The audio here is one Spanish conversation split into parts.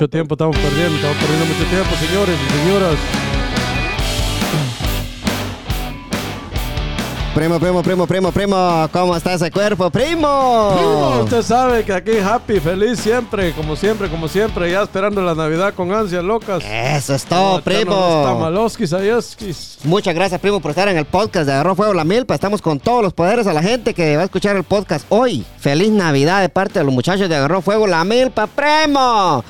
Mucho tiempo estamos perdiendo, estamos perdiendo mucho tiempo, señores y señoras. Primo, primo, primo, primo, primo, ¿cómo está ese cuerpo, Primo, primo? usted sabe que aquí happy, feliz siempre, como siempre, como siempre, ya esperando la Navidad con ansias locas. Eso es todo, los primo. Tamaloskis, ayoskis. Muchas gracias, primo, por estar en el podcast de Agarró Fuego la Milpa. Estamos con todos los poderes a la gente que va a escuchar el podcast hoy. Feliz Navidad de parte de los muchachos de Agarró Fuego la Milpa, primo.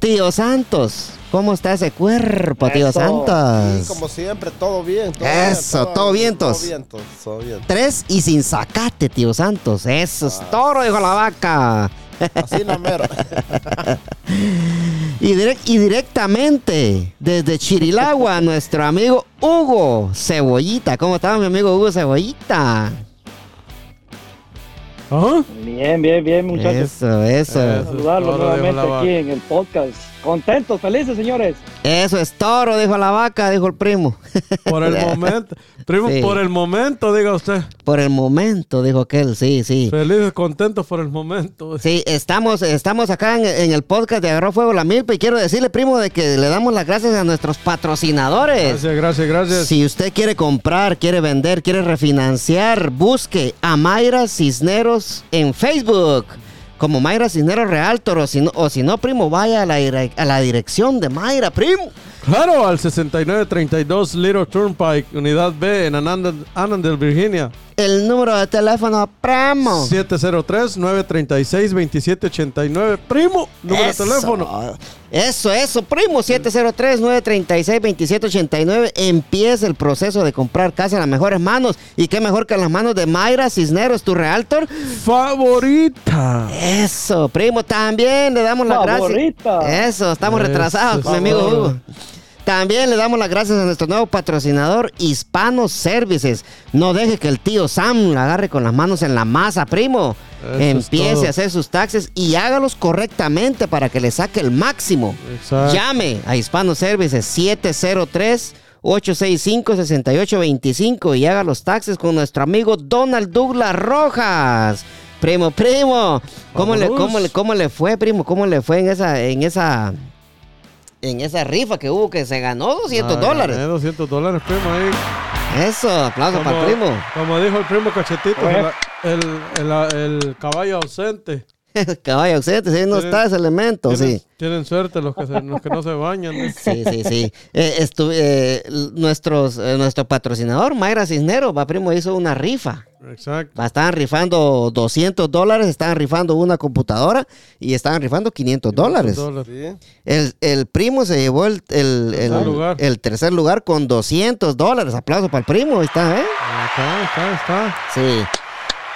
Tío Santos, ¿cómo está ese cuerpo, tío Eso. Santos? Sí, como siempre, todo bien. Todo Eso, bien, todo vientos. Todo vientos, todo bien. Tres y sin sacate, tío Santos. Eso es Ah. toro, dijo la vaca. Así no mero. Y, y directamente desde Chirilagua, nuestro amigo Hugo Cebollita. ¿Cómo está mi amigo Hugo Cebollita? Ajá. Bien, bien, bien, muchachos. Eso, eso. Saludarlos nuevamente aquí en el podcast. Contentos, felices, señores. Eso es toro, dijo la vaca, dijo el primo. Por el momento, primo, Sí. por el momento, diga usted. Por el momento, dijo aquel, sí, sí. Felices, contentos por el momento. Sí, estamos, estamos acá en, en el podcast de Agarró Fuego la Milpa y quiero decirle, primo, de que le damos las gracias a nuestros patrocinadores. Gracias, gracias, gracias. Si usted quiere comprar, quiere vender, quiere refinanciar, busque a Mayra Cisneros en Facebook. Como Mayra Cisneros Realtor. O si no, o si no primo, vaya a la, a la dirección de Mayra, primo. Claro, al 6932 Little Turnpike, Unidad B, en Anand- Annandale, Virginia. El número de teléfono, primo. 703-936-2789. Primo, número Eso. de teléfono. Eso, eso, primo. 703-936-2789. Empieza el proceso de comprar casa en las mejores manos. Y qué mejor que en las manos de Mayra Cisneros, tu realtor. Favorita. Eso, primo, también le damos las gracias. Favorita. Eso, estamos Eso, retrasados, mi amigo Hugo. También le damos las gracias a nuestro nuevo patrocinador, Hispano Services. No deje que el tío Sam la agarre con las manos en la masa, primo. Eso Empiece a hacer sus taxes y hágalos correctamente para que le saque el máximo. Exacto. Llame a Hispano Services 703 865-6825 y haga los taxes con nuestro amigo Donald Douglas Rojas. Primo, primo, ¿cómo le, cómo, le, ¿cómo le fue, primo? ¿Cómo le fue en esa, en esa, en esa rifa que hubo que se ganó 200 Ah, dólares? gané 200 dólares, primo, ahí. Eso, aplauso Como, para el primo. como dijo el primo Cachetito, el, el- el caballo ausente. Caballo sí, no Tienen- está ese elemento, Tienen, sí. tienen suerte los que, se- los que no se bañan. ¿no? Sí, sí, sí. Eh, estu- eh, nuestros, eh, nuestro patrocinador, Mayra Cisneros, va primo, hizo una rifa. Exacto. Va, Estaban rifando 200 dólares, estaban rifando una computadora y estaban rifando 500 dólares. Dólares. Sí. El, el primo se llevó el, el- el- Tercer lugar. el tercer lugar con 200 dólares. Aplauso para el primo, ahí está, ¿eh? Está, está, está. Sí.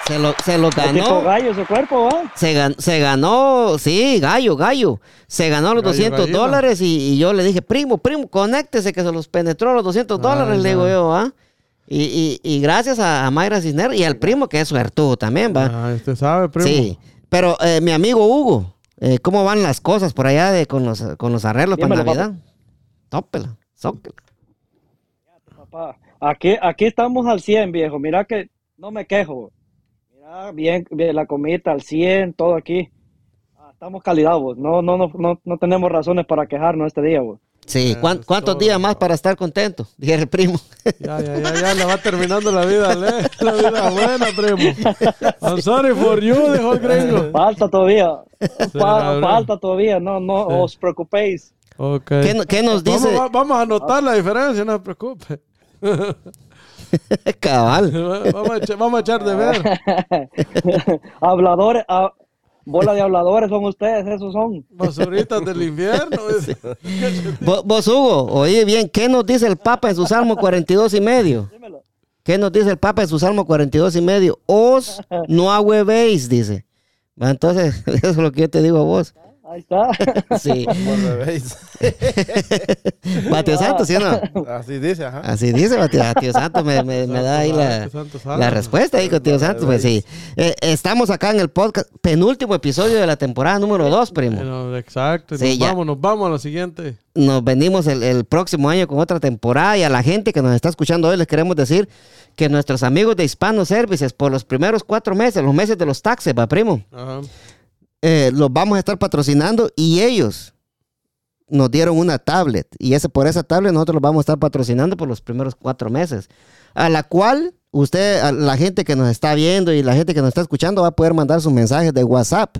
Se lo, se lo Tipo ganó. gallo ese cuerpo, ¿va? Se, gan- se ganó, sí, gallo, gallo. Se ganó los Gallo, 200 gallina. dólares y, y yo le dije, primo, primo, conéctese que se los penetró los 200 Ay, dólares, le digo no. yo, ¿ah? Y, y- y gracias a, a Mayra Cisneros y al primo que es suertudo también, ¿va? Ah, usted sabe, primo. Sí, pero eh, mi amigo Hugo, eh, ¿cómo van las cosas por allá de, con, los, con los arreglos para Dímelo, Navidad? Tópela, zócala. Papá, aquí, aquí estamos al 100, viejo. Mira que no me quejo. Mira, bien, bien la comida al 100, todo aquí. Ah, Estamos calidad, vos. No, no, no, no, no tenemos razones para quejarnos este día, vos. Sí, Eso ¿cuán- es ¿cuántos todo, días más para estar contento? Dije el primo. Ya, ya, ya, ya, le va terminando la vida, le, la vida buena, primo. I'm sorry for you, dijo el gringo. Falta todavía. Falta todavía. No, no Sí. os preocupéis. Ok. ¿Qué, qué nos Vamos, dice? va- vamos a anotar la diferencia, no se preocupe. Cabal. Vamos a, echar, vamos a echar de ver. Habladores, bola de habladores son ustedes, esos son. Basuritas del infierno. dice. Vo- Vos, Hugo, oye bien, ¿qué nos dice el Papa en su Salmo 42 y medio? Dímelo. ¿Qué nos dice el Papa en su Salmo 42 y medio? Os no agüevéis, dice. Entonces, eso es lo que yo te digo a vos. Ahí está. Sí. Vos me veis. Bateo Santo, ¿sí o no? Así dice, ajá. Así dice Bateo, Tío Santo, me, me- me da ahí la, la respuesta ahí con Tío Santo. Pues sí. Eh, estamos acá en el podcast, penúltimo episodio de la temporada número 2, primo. Exacto. Sí, nos ya. vamos, nos vamos a la siguiente. nos venimos el, el próximo año con otra temporada y a la gente que nos está escuchando hoy les queremos decir que nuestros amigos de Hispano Services por los primeros cuatro meses, los meses de los taxes, va primo, Ajá. Eh, los vamos a estar patrocinando y ellos nos dieron una tablet. Y ese, por esa tablet nosotros lo vamos a estar patrocinando por los primeros cuatro meses, a la cual usted, la gente que nos está viendo y la gente que nos está escuchando va a poder mandar sus mensajes de WhatsApp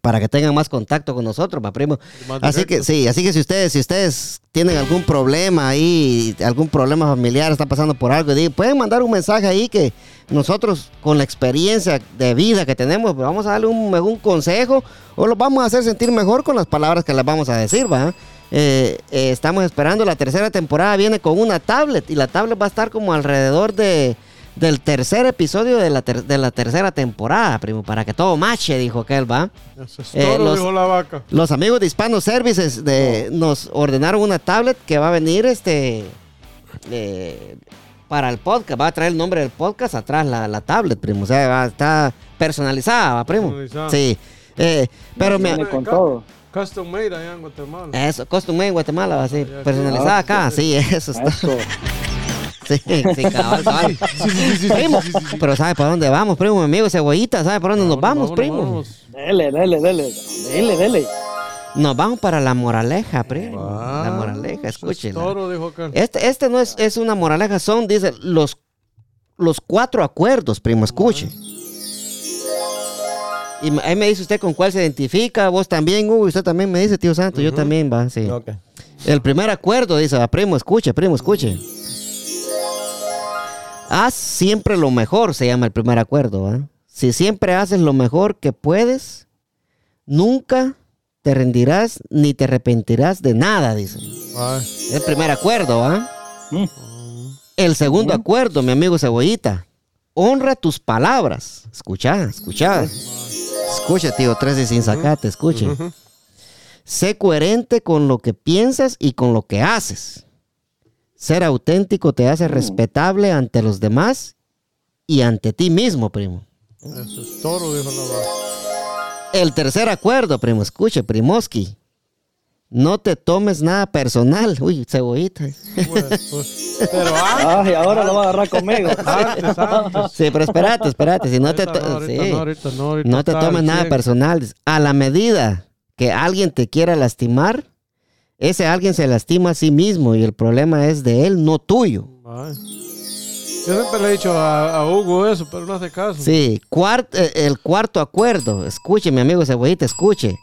para que tengan más contacto con nosotros, pa' primo. Así que sí, así que si ustedes, si ustedes tienen algún problema ahí, algún problema familiar, están pasando por algo, pueden mandar un mensaje ahí que nosotros con la experiencia de vida que tenemos, pues, vamos a darle un, un consejo o los vamos a hacer sentir mejor con las palabras que les vamos a decir, ¿va? Eh, eh, estamos esperando la tercera temporada, viene con una tablet y la tablet va a estar como alrededor de del tercer episodio de la, ter- de la tercera temporada, primo, para que todo mache, dijo aquel, ¿va? Eso es eh, todo, los- dijo la vaca. Los amigos de Hispano Services de, nos ordenaron una tablet que va a venir este eh, para el podcast. Va a traer el nombre del podcast atrás la, la tablet, primo. O sea, va, está personalizada, ¿va, primo. Personalizada. Sí. Eh, pero me, Viene con todo. Custom made allá en Guatemala. eso, custom made en Guatemala, va así. ya, Personalizada Ah, acá, sí, eso está. Eso. Sí, sí, cabal, cabal. Sí, sí, sí, sí, Primo, pero ¿sabe para dónde vamos, primo? Mi amigo Cebollita, ¿sabe para dónde nos vamos, Vámonos, primo? vámonos. Dele, dele, dele. Dele, dele. Nos vamos para la moraleja, primo. Ah, la moraleja, escúchela. Toro, dijo acá. Este, este no es, es una moraleja, son, dice, los, los cuatro acuerdos, primo, escuche. Y ahí me dice usted con cuál se identifica, vos también, Hugo, y usted también me dice, tío Santo, yo también, va, sí. Ok. El primer acuerdo, dice, va, primo, escuche, primo, escuche. Haz siempre lo mejor, se llama el primer acuerdo, ¿va? Si siempre haces lo mejor que puedes, nunca te rendirás ni te arrepentirás de nada, dice. Ay, El primer acuerdo, ¿ah? Mm. El segundo acuerdo, mi amigo Cebollita. Honra tus palabras. Escucha, escucha. Escucha, tío, tres y sin sacate, escuche. Sé coherente con lo que piensas y con lo que haces. Ser auténtico te hace respetable ante los demás y ante ti mismo, primo. eso es toro, dijo la. El tercer acuerdo, primo, escuche, Primoski. No te tomes nada personal. Uy, Cebollita. Bueno, pues, pero ah, Ay, ahora lo va a agarrar conmigo. antes, antes. Sí, pero espérate, espérate. Si no te, Ahorita no, ahorita sí. no, ahorita no, ahorita No te tomes nada 100. personal. A la medida que alguien te quiera lastimar, ese alguien se lastima a sí mismo y el problema es de él, no tuyo. Ay. Yo siempre le he dicho a, a Hugo eso, pero no hace caso. Sí, cuart- eh, el cuarto acuerdo, escuche mi amigo Cebollita, escuche.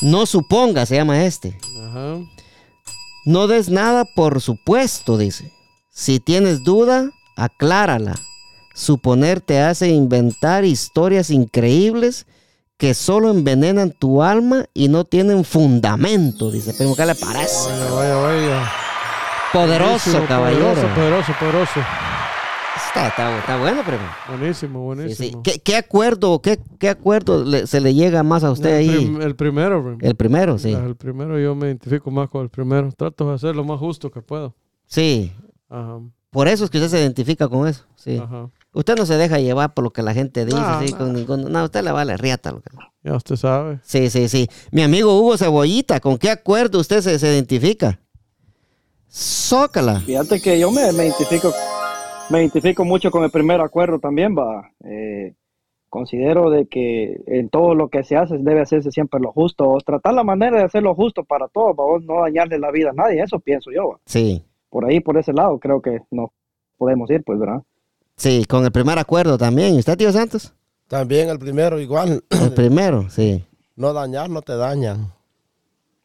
No suponga, se llama este. Ajá. No des nada por supuesto, dice. Si tienes duda, aclárala. Suponer te hace inventar historias increíbles que solo envenenan tu alma y no tienen fundamento, dice. Pero ¿qué le parece? Vaya, vaya, vaya. Poderoso, Buenísimo, caballero. Poderoso, poderoso, poderoso. Está, está- está bueno, primo. Buenísimo, Sí, sí. buenísimo. ¿Qué, qué acuerdo, qué, qué acuerdo le- se le llega más a usted el, ahí? prim- el primero, bro. El primero, sí. El primero yo me identifico más con el primero. Trato de hacer lo más justo que puedo. Sí. Ajá. Por eso es que usted se identifica con eso. Sí. Ajá. Usted no se deja llevar por lo que la gente dice, No, sí, no. con ningún... No, usted le vale riata. Lo que... Ya usted sabe. Sí, sí, sí. Mi amigo Hugo Cebollita, ¿con qué acuerdo usted se, se identifica? Zócala. Fíjate que yo me, me identifico me identifico mucho con el primer acuerdo también, va. Eh, considero de que en todo lo que se hace debe hacerse siempre lo justo, o tratar la manera de hacer lo justo para todos, para no dañarle la vida a nadie, eso pienso yo. va. Sí, Por ahí, por ese lado, creo que no podemos ir, pues, ¿verdad? Sí, con el primer acuerdo también. ¿Y usted, tío Santos? También el primero igual. El primero, sí. No dañar, no te dañan.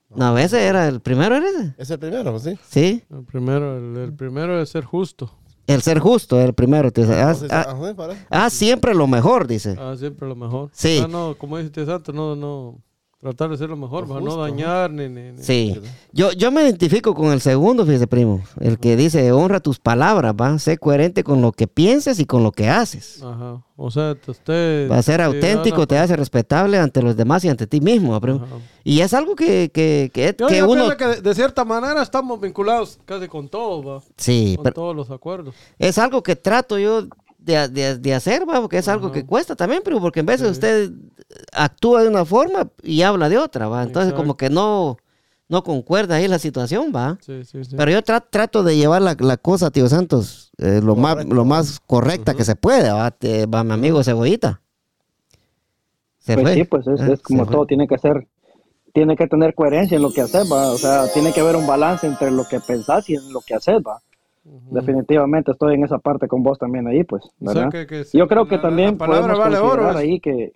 No, ese era el primero, ¿era ese? Es el primero, ¿sí? Sí. El primero, el, el primero es ser justo. El ser justo, el primero. tío. Ajá, parece. haz siempre lo mejor, dice. Ah, siempre lo mejor. Sí. Ah, no, como dice Santo, no, no. Tratar de ser lo mejor, Lo para no dañar ni, ni, ni- Sí. Yo, yo me identifico con el segundo, fíjese, primo. El que dice, honra tus palabras, va. Sé coherente con lo que piensas y con lo que haces. Ajá. O sea, te- usted. Va a ser auténtico, te hace respetable ante los demás y ante ti mismo, va, primo. Ajá. Y es algo que, que, que, Yo, que yo uno... que de, de cierta manera estamos vinculados casi con todos, va. Sí, Con pero todos los acuerdos. es algo que trato yo de, de- de hacer, va, porque es algo que cuesta también, pero porque en veces Sí. usted actúa de una forma y habla de otra, va. Entonces Exacto. como que no, no concuerda ahí la situación, va. Sí, sí, sí. Pero yo tra- trato de llevar la, la cosa, tío Santos, eh, lo, más, lo más correcta que se puede, va, Te- va mi amigo Cebollita. Se pues fue. sí, pues es, Ah, es como se fue. todo, tiene que ser, tiene que tener coherencia en lo que haces, va. O sea, tiene que haber un balance entre lo que pensás y en lo que haces, va. Definitivamente estoy en esa parte con vos también ahí, pues, O sea, ¿verdad? que- que sí, Yo creo que la- también la palabra podemos vale oro. es- ahí que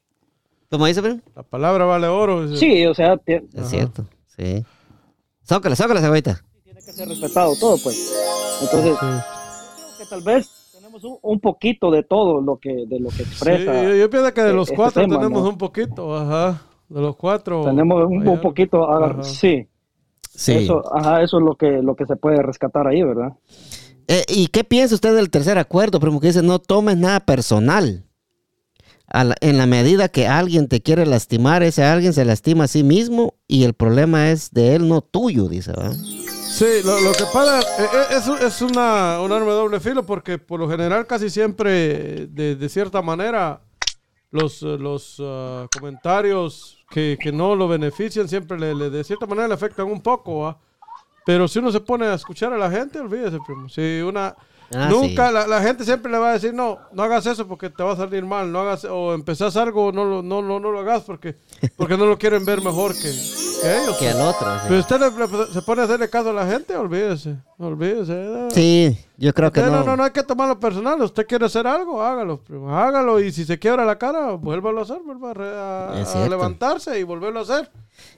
¿Cómo dice, primo? La palabra vale oro. es- sí, o sea, ti- Es cierto, sí. Zócala, zócala, cebollita. tiene que ser respetado todo, pues. Entonces, Sí. creo que tal vez tenemos un, un poquito de todo lo que de lo que Sí, expresa. yo, yo pienso que de eh, los este cuatro tema, tenemos ¿no? un poquito, ajá. De los cuatro. Tenemos un, un poquito, Ajá. sí, Sí. Eso, ajá, eso es lo que lo que se puede rescatar ahí, ¿verdad? Eh, ¿Y qué piensa usted del tercer acuerdo, primo? Que dice, no tomes nada personal. La- en la medida que alguien te quiere lastimar, ese alguien se lastima a sí mismo y el problema es de él, no tuyo, dice, ¿va? Sí, lo, que pasa eh, eh, es, es una, un arma de doble filo porque por lo general casi siempre, de, de cierta manera, los, los ah, comentarios que, que no lo benefician siempre le, le- de cierta manera le afectan un poco, ¿va? Pero si uno se pone a escuchar a la gente, olvídese, primo. Si una... Ah, nunca, sí. la, la gente siempre le va a decir, no, no hagas eso porque te va a salir mal, no hagas, o empezás algo, no lo, no, no, no lo hagas porque, porque no lo quieren ver mejor que, que ellos. Que al otro. sí. Pero usted le- le- se pone a hacerle caso a la gente, olvídese, olvídese. ¿no? Sí, yo creo que no. no, no, no hay que tomarlo personal. Usted quiere hacer algo, hágalo, primo, hágalo. Y si se quiebra la cara, vuélvalo a hacer, vuelva a, a- a levantarse y volverlo a hacer.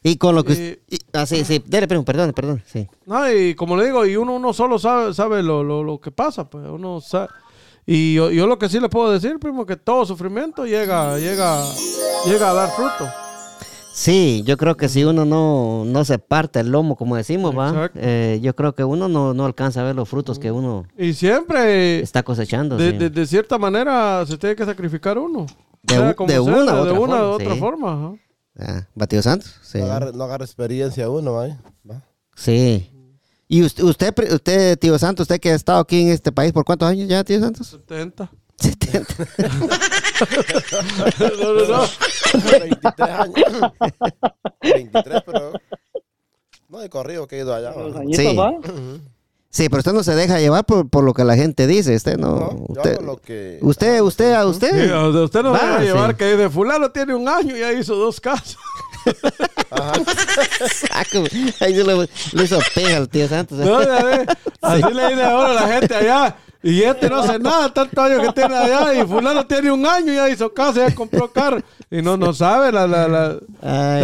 Y con lo que... Y- y- ah, sí, sí. Dele, primo, perdón, perdón. Sí. No, y como le digo, y uno, uno solo sabe, sabe lo, lo, lo que pasa, pues uno sabe. Y yo, yo lo que sí le puedo decir, primo, que todo sufrimiento llega, llega, llega a dar fruto. Sí, yo creo que si uno no, no se parte el lomo, como decimos, va, eh, yo creo que uno no, no alcanza a ver los frutos que uno Y siempre, está cosechando. de, sí. de- de cierta manera, se tiene que sacrificar uno. De Sea u- como de una u de otra una forma, otra sí. forma. ajá. Ah, Batido Santos, sí. No agarre, no agarre experiencia uno, ¿va? ¿va? Sí. Y usted, usted, usted, tío Santos, usted que ha estado aquí en este país, ¿por cuántos años ya, tío Santos? 70. 70. no, no, no. 23 años. 23, pero. No de corrido que he ido allá. Los Sí. ¿va? Sí, pero usted no se deja llevar por, por lo que la gente dice, usted no. No, yo usted, hago lo que. usted, usted, a Sí, usted. sea, usted no Va, se va a llevar sí. que de fulano tiene un año y ya hizo dos casos. Saco, Ahí se le, le hizo pega al tío Santos. ¿eh? No, ya ve, Así le dice ahora a la gente allá. Y este no hace nada, tantos años que tiene allá. Y fulano tiene un año y ya hizo caso, ya compró carro. Y no, no sabe la... la, la Ay,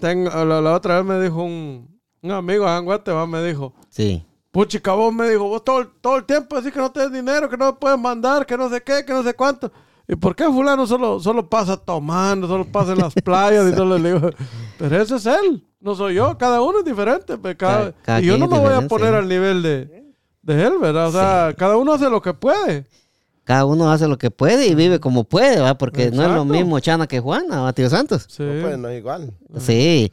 la, la otra vez me dijo un, un amigo en Guatemala, me dijo, Sí. Puchica, vos me dijo, vos todo, el- todo el tiempo decís que no tenés dinero, que no puedes mandar, que no sé qué, que no sé cuánto. ¿Y por qué fulano solo, solo pasa tomando, solo pasa en las playas y todo? Le digo, pero ese es él, no soy yo, cada uno es diferente. pues, cada- Cada- cada y yo no me voy a poner sí. al nivel de, de él, ¿verdad? O sea, cada uno hace lo que puede. Cada uno hace lo que puede y vive como puede, ¿va? Porque no es lo mismo Chana que Juana, ¿va, tío Santos? Sí. No, pues no es igual. Sí.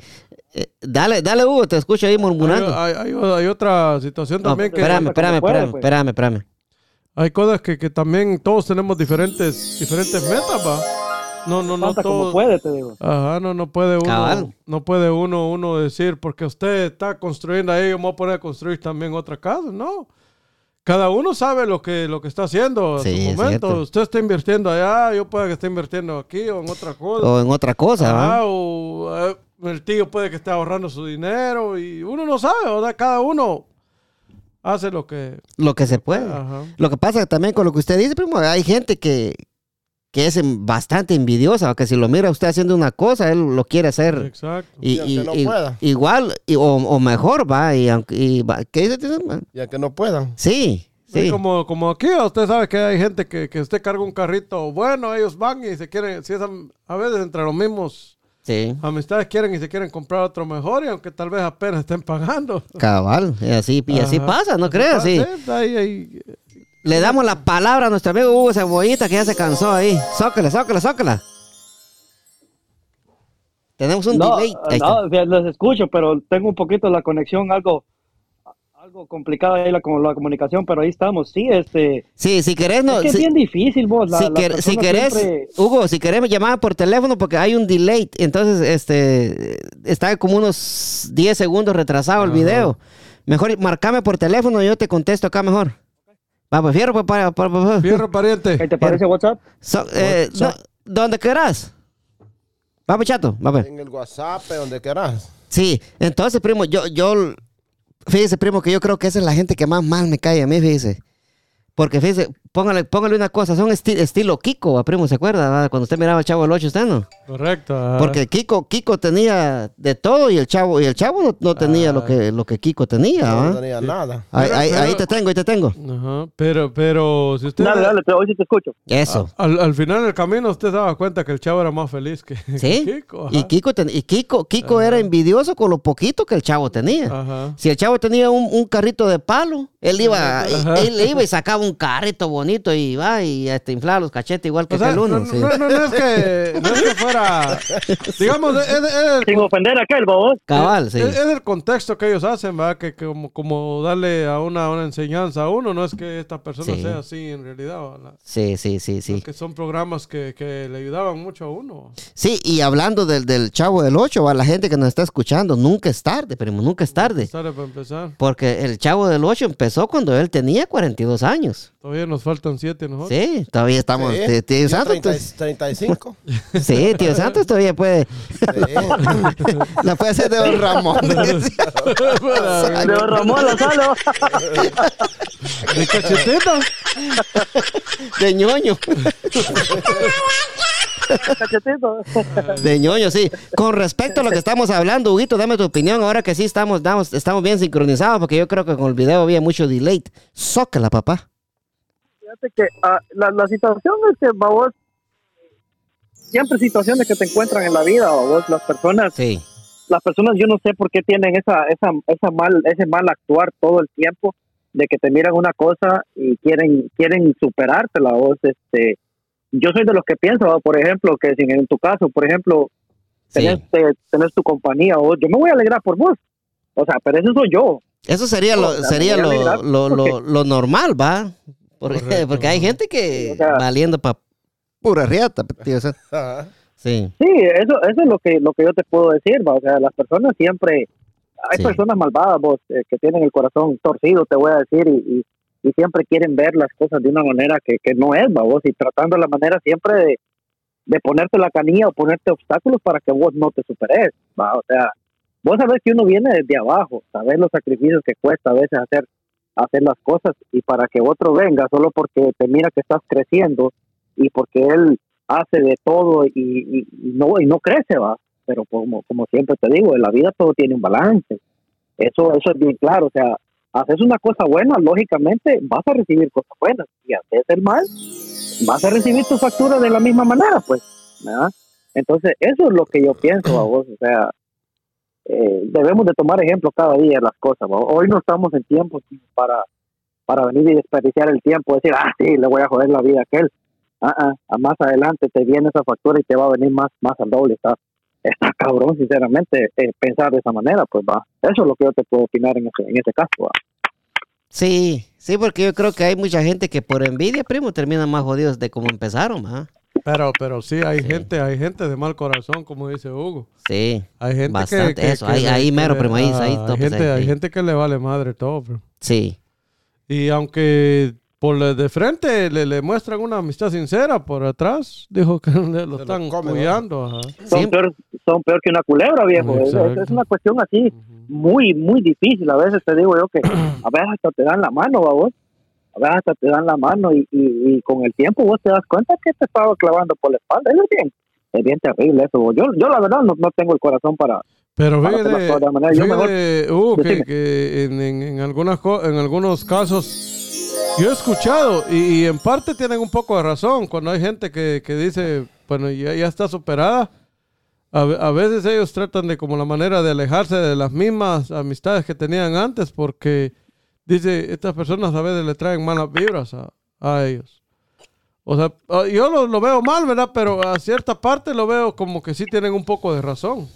Eh, dale, dale, Hugo, te escucho ahí hay, murmurando. hay- hay- hay otra situación No, también que... espérame, espérame, puede, espérame, pues. espérame, espérame. Hay cosas que, que también todos tenemos diferentes, diferentes metas, va. No, no, no Falta como puede, te digo. Ajá, no, no puede uno, Cabal. no puede uno, uno decir, porque usted está construyendo ahí, yo me voy a poner a construir también otra casa, no. Cada uno sabe lo que, lo que está haciendo Sí, en es su momento. cierto. Usted está invirtiendo allá, yo puede que esté invirtiendo aquí o en otra cosa. O en otra cosa, ¿va? Ajá, o eh, el tío puede que esté ahorrando su dinero y uno no sabe, ¿verdad? Cada uno hace lo que... Lo que se puede. Ajá. Lo que pasa también con lo que usted dice, primo, hay gente que, que es bastante envidiosa, que si lo mira usted haciendo una cosa, él lo quiere hacer Exacto. y, Y aunque y- no y- pueda. igual y- o, o mejor, va. Y, aunque- y va- ¿Qué? Ya que no puedan. Sí, Sí, como, como aquí, usted sabe que hay gente que, que usted carga un carrito bueno, ellos van y se quieren, si es a veces entre los mismos Sí, amistades quieren y se quieren comprar otro mejor y aunque tal vez apenas estén pagando. cabal. Y así, y así pasa, ¿no creas? Sí. ahí- ahí- Le damos la palabra a nuestro amigo Hugo Cebollita, que ya se cansó ahí. Zócala, zócala, zócala. Tenemos un No, delay. Ahí no, los escucho, pero tengo un poquito la conexión, algo algo complicada ahí la, la comunicación, pero ahí estamos. Sí, este, Sí, si querés, no. es que si- es bien difícil, vos. La, si, quer- querés, siempre- Hugo, si querés llamar por teléfono porque hay un delay, entonces este está como unos 10 segundos retrasado el Ajá. video. Mejor marcame por teléfono y yo te contesto acá mejor. Vamos, fierro, pues, para, para, para- Fierro pariente. ¿Qué te parece WhatsApp? So- eh, WhatsApp. donde querás. Vamos, chato, vamos. En el WhatsApp, donde quieras. Sí, entonces, primo, yo, yo, fíjese, primo, que yo creo que esa es la gente que más mal me cae a mí, fíjese. Porque fíjese, póngale, póngale una cosa, son esti- estilo Kiko, va, primo, ¿se acuerda? va? Cuando usted miraba al Chavo del Ocho, usted no. Correcto. ajá. Porque Kiko, Kiko tenía de todo y el Chavo, y el Chavo no, no tenía lo que, lo que Kiko tenía, No, ¿va? tenía nada. Ahí, Pero- ahí- ahí pero- te tengo, ahí te tengo. Ajá. Pero, pero, si usted. Dale, dale, te, hoy sí te escucho. Eso. Al, al final del camino usted se daba cuenta que el chavo era más feliz que. Kiko. ajá. Y Kiko, ten- y Kiko, Kiko era envidioso con lo poquito que el Chavo tenía. Ajá. Si el chavo tenía un, un carrito de palo, él iba, Ajá. él iba y sacaba un carrito bonito y va y este, inflaba los cachetes igual que O sea, aquel uno. no, sí. no, no- no es que, no es que fuera, digamos, es, es- es el, Sin ofender a aquel, babos. Cabal, sí. es- es el contexto que ellos hacen, ¿verdad? Que, que como, como darle a una, una enseñanza a uno, no es que esta persona Sí. sea así en realidad, ¿verdad? Sí, sí, sí, sí. Que son programas que, que le ayudaban mucho a uno. Sí, y hablando del, del chavo del 8, a la gente que nos está escuchando, nunca es tarde, primo, nunca es tarde. Sale para empezar. Porque el chavo del 8 empezó cuando él tenía 42 años. Todavía nos faltan siete nosotros. Sí, todavía estamos. Sí, Tío- Tío Santos. 30 pues, 35. Sí, tío Santos todavía puede. Sí. La puede hacer de Don Ramón. De don Ramón Lozano. de cacheteta. De ñoño. De ñoño, sí. Con respecto a lo que estamos hablando, Huguito, dame tu opinión. Ahora que sí estamos, damos- estamos bien sincronizados, porque yo creo que con el video había mucho delay. Zócala, papá. Fíjate que ah, la, la situación es que, babos, siempre situaciones que te encuentran en la vida, babos, las personas, Sí. las personas yo no sé por qué tienen esa, esa, esa mal, ese mal actuar todo el tiempo, de que te miran una cosa y quieren, quieren superártela, babos, este, yo soy de los que pienso, por ejemplo, que si en tu caso, por ejemplo, Sí. tenés, te- tenés tu compañía, o yo me voy a alegrar por vos, o sea, pero eso soy yo, Eso sería lo, O sea, sería lo, lo, lo, lo normal, ¿va? Porque, Correcto. porque hay gente que O sea- valiendo para pura riata, tío. o sea, Ajá. Sí. Sí, eso, eso es lo que, lo que yo te puedo decir, ¿va? o sea, las personas siempre, hay Sí. personas malvadas, vos, eh, que tienen el corazón torcido, te voy a decir, y, y, y siempre quieren ver las cosas de una manera que, que no es, vos, y tratando la manera siempre de, de ponerte la canilla o ponerte obstáculos para que vos no te superes, ¿va? o sea, vos sabés que uno viene desde abajo, sabés los sacrificios que cuesta a veces hacer, hacer las cosas, y para que otro venga solo porque te mira que estás creciendo y porque él hace de todo y, y- y no y no crece va pero como como siempre te digo en la vida todo tiene un balance. Eso eso es bien claro o sea haces una cosa buena lógicamente vas a recibir cosas buenas y haces el mal vas a recibir tu factura de la misma manera pues ¿verdad? entonces eso es lo que yo pienso a vos o sea eh, debemos de tomar ejemplo cada día de las cosas hoy no estamos en tiempo para para venir y desperdiciar el tiempo decir ah sí le voy a joder la vida a aquel ah, ah, más adelante te viene esa factura y te va a venir más, más al doble. Está, está cabrón, sinceramente, eh, pensar de esa manera, pues va. Eso es lo que yo te puedo opinar en ese, en ese caso. va. Sí, sí, porque yo creo que hay mucha gente que por envidia, primo, terminan más jodidos de como empezaron, ¿ah? Pero, pero sí, hay Sí. gente, hay gente de mal corazón, como dice Hugo. Sí. Hay gente Bastante, que, que- eso, que ahí- mero, primo, ahí- ah, ahí hay gente, ahí, hay gente que le vale madre todo, bro. Sí. Y aunque por de frente le, le muestran una amistad sincera, por atrás dijo que le lo están cuidando. ajá. Son, Sí. peor, son peor que una culebra, viejo. Es, una cuestión así muy, muy difícil. A veces te digo yo que a veces hasta te dan la mano, ¿va vos. A veces hasta te dan la mano y, y, y con el tiempo vos te das cuenta que te estaba clavando por la espalda. Eso es bien, es bien terrible eso. vos. Yo, yo la verdad no, no tengo el corazón para, Pero fíjate, fíjate, Hugo, que, que en, en- en algunas co- en algunos casos yo he escuchado y, y en parte tienen un poco de razón cuando hay gente que, que dice, bueno, ya, ya está superada. A, a veces ellos tratan de como la manera de alejarse de las mismas amistades que tenían antes porque dice, estas personas a veces le traen malas vibras a, a ellos. O sea, ah, yo lo, lo veo mal, ¿verdad? Pero a cierta parte lo veo como que sí tienen un poco de razón.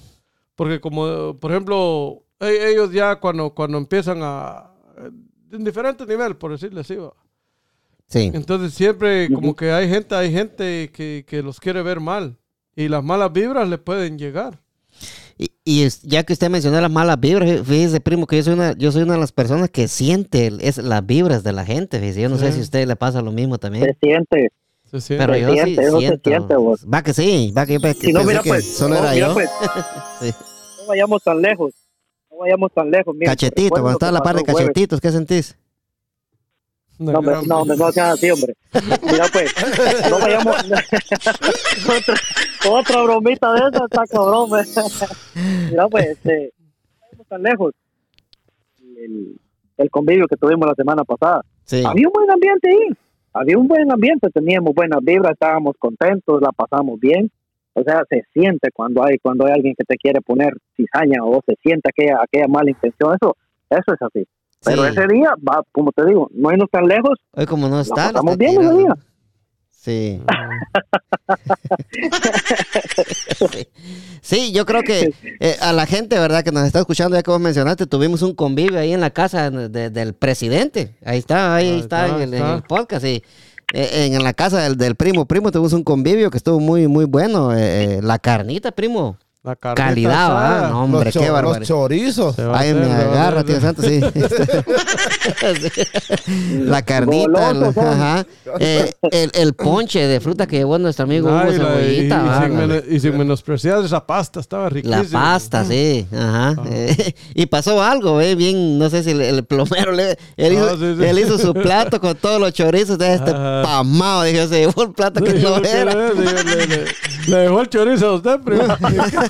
Porque como, por ejemplo, e- ellos ya cuando, cuando empiezan a... En diferente nivel, por decirle así. ¿va? Sí. Entonces siempre como que hay gente, hay gente que, que los quiere ver mal. Y las malas vibras le pueden llegar. Y, y es- ya que usted mencionó las malas vibras, fíjese, primo, que yo soy una, yo soy una de las personas que siente el- es, las vibras de la gente. Fíjese. Yo no sé Sí. si a usted le pasa lo mismo se también. siente, Se siente. Pero Se yo sí siente, se siento. siente, vos. Va que sí, va que yo Si no, pensé mira que pues, solo no, era mira yo. pues, Sí. no vayamos tan lejos. Vayamos tan lejos. Mira, Cachetito, cuando estaba la par de cachetitos, ¿qué sentís? No, hombre, no, hombre, no sean así, hombre. Mira, pues, no vayamos. otra, otra bromita de esa está cabrón. Mira, pues, este, no vayamos tan lejos. El, el convivio que tuvimos la semana pasada. Sí. Había un buen ambiente ahí. Había un buen ambiente, teníamos buenas vibras, estábamos contentos, la pasamos bien. O sea, se siente cuando hay cuando hay alguien que te quiere poner cizaña o se siente aquella, aquella mala intención. Eso eso es así. Pero Sí. ese día, va, como te digo, no irnos tan lejos. Hoy como no está, está bien ese día. Sí. sí. Sí, yo creo que eh, a la gente, ¿verdad? Que nos está escuchando, ya que vos mencionaste, tuvimos un convivio ahí en la casa de- del presidente. Ahí está, ahí Ahí está, está, en, el, en el podcast. Y, eh, en, la casa del, del primo, primo, tuvimos un convivio que estuvo muy, muy bueno. eh, eh, la carnita, primo. La Calidad. ¿verdad? No, hombre, los, qué cho- los barbaridad. chorizos. Ay, me agarra, tío Santo, sí. Sí. La carnita, ajá. Eh, el, el ponche de fruta que llevó nuestro amigo Ay, Hugo y, Cebollita, y mene- y sin menospreciar esa pasta, estaba riquísima. la pasta, sí, ajá. Eh, y pasó algo, eh, bien, no sé si el, el plomero, le, él, hizo, Ah, sí, sí. él hizo su plato con todos los chorizos de este Ajá. pamado, dije, se llevó el plato que no era. Le, le- le- le- le dejó el chorizo a usted, primo.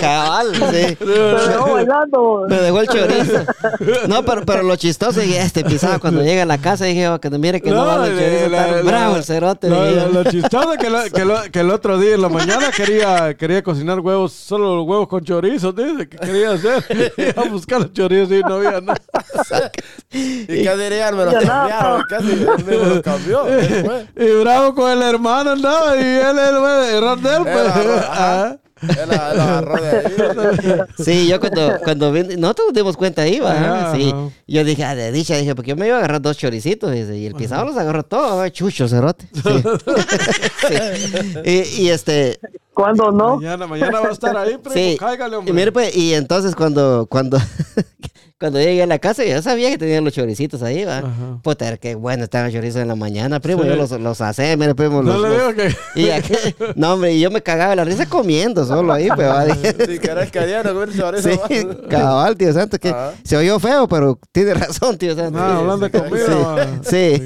Cabal, sí. Bailando. Me dejó el chorizo. No, pero, pero lo chistoso y este pisado cuando llega a la casa dije, oh, que no mire que no, va el le- chorizo, la- está la- bravo el cerote. Lo, lo- lo chistoso es que, lo- que, lo- que el otro día en la mañana quería, quería cocinar huevos, solo los huevos con chorizo, dice, que quería hacer. Iba a buscar los chorizos y no había nada. ¿Y qué dirían? Me nada. cambiaron. Casi mismo los cambió. Y bravo con el hermano andaba y él, él, era de él, pues. Sí, yo cuando, cuando vi, nosotros nos dimos cuenta ahí, va. Sí. Yo dije, ah, de dicha, dije, porque yo me iba a agarrar dos choricitos, dice, y el pisado los agarró todos, chucho, cerote. Sí. Sí. Y, y este, ¿Cuándo no? Mañana, mañana va a estar ahí, primo. sí. Cáigale, hombre. Y mire, pues, y entonces cuando, cuando, cuando llegué a la casa, yo sabía que tenían los choricitos ahí, va. Ajá. Puta, qué bueno estaban los chorizos en la mañana, primo. Sí. Yo los, los asé, mire, primo. no los- le los- digo que... y no, hombre, y yo me cagaba la risa comiendo solo ahí, pues, va. Si querés cariano, comer chorizo. Sí, cabal, tío Santo, que Ajá. se oyó feo, pero tiene razón, tío Santo. No, hablando de comida. va. Sí.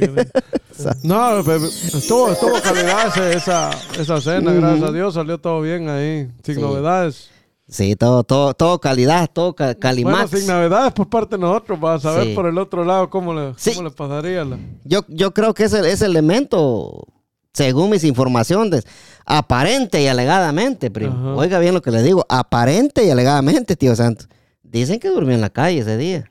No, pe- estuvo, estuvo calidad esa, esa cena, gracias a Dios, salió todo bien ahí, sin Sí. novedades. Sí, todo, todo, todo calidad, todo ca- Bueno, sin novedades por parte de nosotros, para saber Sí. por el otro lado cómo le, Sí. cómo le pasaría. La... yo, yo creo que ese, ese elemento, según mis informaciones, aparente y alegadamente, primo. Ajá. Oiga bien lo que le digo, aparente y alegadamente, tío Santo. Dicen que durmió en la calle ese día.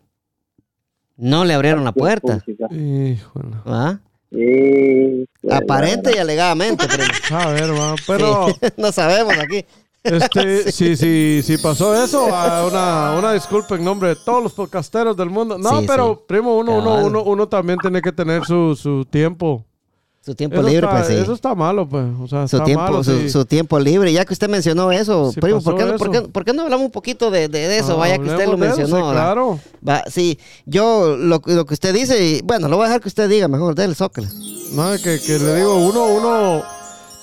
No le abrieron la puerta. Híjole. ¿va? Sí, Aparente y alegadamente, primo. A ver, pero Sí, no sabemos aquí. este, si, si, si pasó eso, una, una disculpa en nombre de todos los podcasteros del mundo. No, Sí, pero sí. primo, uno, uno, uno, uno también tiene que tener su, su tiempo. Su tiempo Eso libre, está, pues sí. eso está malo, pues. O sea, su está tiempo, malo. su, sí. su tiempo libre. Ya que usted mencionó eso, Sí primo, ¿por qué, por, qué, eso. por qué no hablamos un poquito de, de eso? Ah, Vaya que usted lo eso, mencionó. claro. Va, sí, yo lo, lo que usted dice, y, bueno, lo voy a dejar que usted diga mejor, déle zócala. No, que, que le digo, uno, uno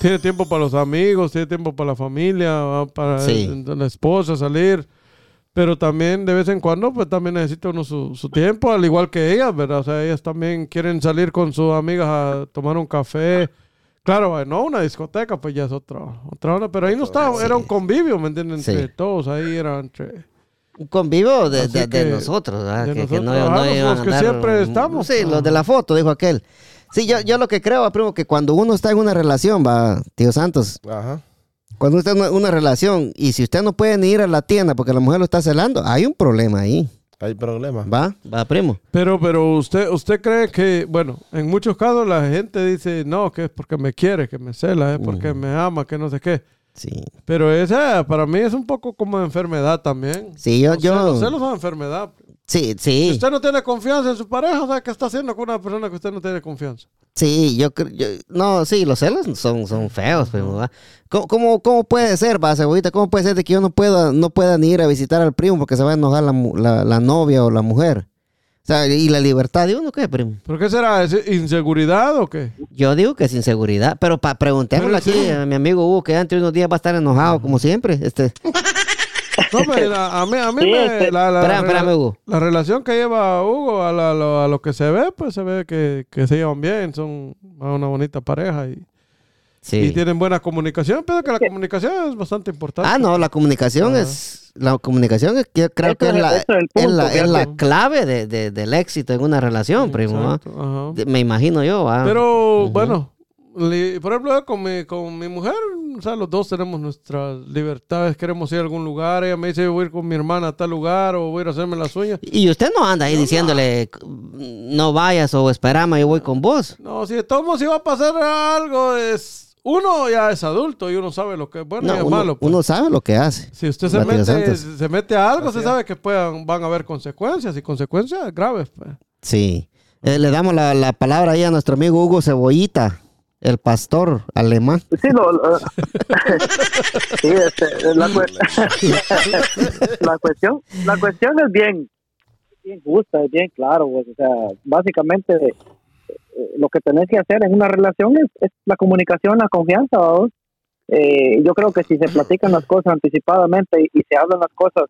tiene tiempo para los amigos, tiene tiempo para la familia, para Sí. el- la esposa salir. Pero también de vez en cuando, pues también necesita uno su, su tiempo, al igual que ellas, ¿verdad? O sea, ellas también quieren salir con sus amigas a tomar un café. Claro, no una discoteca, pues ya es otra, otra hora. Pero ahí no estaba, era un convivio, ¿me entienden? Entre Sí. todos, ahí era entre... Un convivio de, nosotros, ¿verdad? de que, no, ajá, no los- iban los a que andar- siempre estamos. Sí, los de la foto, dijo aquel. Sí, yo, yo lo que creo, primo, que cuando uno está en una relación, va, tío Santos, Ajá. Cuando usted está en una, una relación y si usted no puede ni ir a la tienda porque la mujer lo está celando, hay un problema ahí. Hay problema. ¿Va? ¿Va, primo? Pero, pero usted, usted cree que, bueno, en muchos casos la gente dice, no, que es porque me quiere, que me cela, es porque me ama, que no sé qué. Sí. Pero esa para mí es un poco como enfermedad también. Sí, yo, Los yo. celos, los celos son enfermedad. Sí, Si sí. usted no tiene confianza en su pareja, o sea, ¿qué está haciendo con una persona que usted no tiene confianza? Sí, yo creo. yo- No, sí, los celos son, son feos, primo. ¿va? ¿Cómo, cómo, cómo puede ser, va, cebollita? ¿Cómo puede ser de que yo no pueda, no pueda ni ir a visitar al primo porque se va a enojar la, la, la novia o la mujer? O sea, ¿y la libertad de uno qué, primo? ¿Pero qué será? ¿Es inseguridad o qué? Yo digo que es inseguridad, pero para preguntémosle Pero aquí sí. a mi amigo Hugo, que dentro de unos días va a estar enojado, como siempre. Este, No, pero a, a mí, a mí Sí, me, este- la, la- Espérame, la- espérame, Hugo. la relación que lleva Hugo a, la- lo, a lo que se ve, pues se ve que, que se llevan bien, son una bonita pareja y, y tienen buena comunicación. Pienso que la comunicación es bastante importante. Ah, no, la comunicación es, la comunicación es, yo creo que es es- la, es es la, es la clave de, de- del éxito en una relación, primo. ¿ah? Me imagino yo. ah. Pero bueno, li- por ejemplo, con mi, con mi mujer, o sea, los dos tenemos nuestras libertades. Queremos ir a algún lugar. Ella me dice, voy a ir con mi hermana a tal lugar o voy a ir a hacerme las uñas. Y usted no anda ahí diciéndole, no vayas o esperame, yo voy con vos. No, si de todos modos, si va a pasar algo, es uno ya es adulto y uno sabe lo que es bueno No, y es uno, malo. pues. uno sabe lo que hace. si usted se mete, se mete a algo, se sabe que puedan, van a haber consecuencias y consecuencias graves. pues. Sí. Eh, le damos la, la palabra ahí a nuestro amigo Hugo Cebollita, el pastor alemán. Sí, lo, lo- sí, este, la, la cuestión, la cuestión es bien, bien justa, es bien claro, pues, o sea, básicamente eh, lo que tenés que hacer en una relación es, es la comunicación, la confianza, ¿vamos? Eh, yo creo que si se platican las cosas anticipadamente y, y se hablan las cosas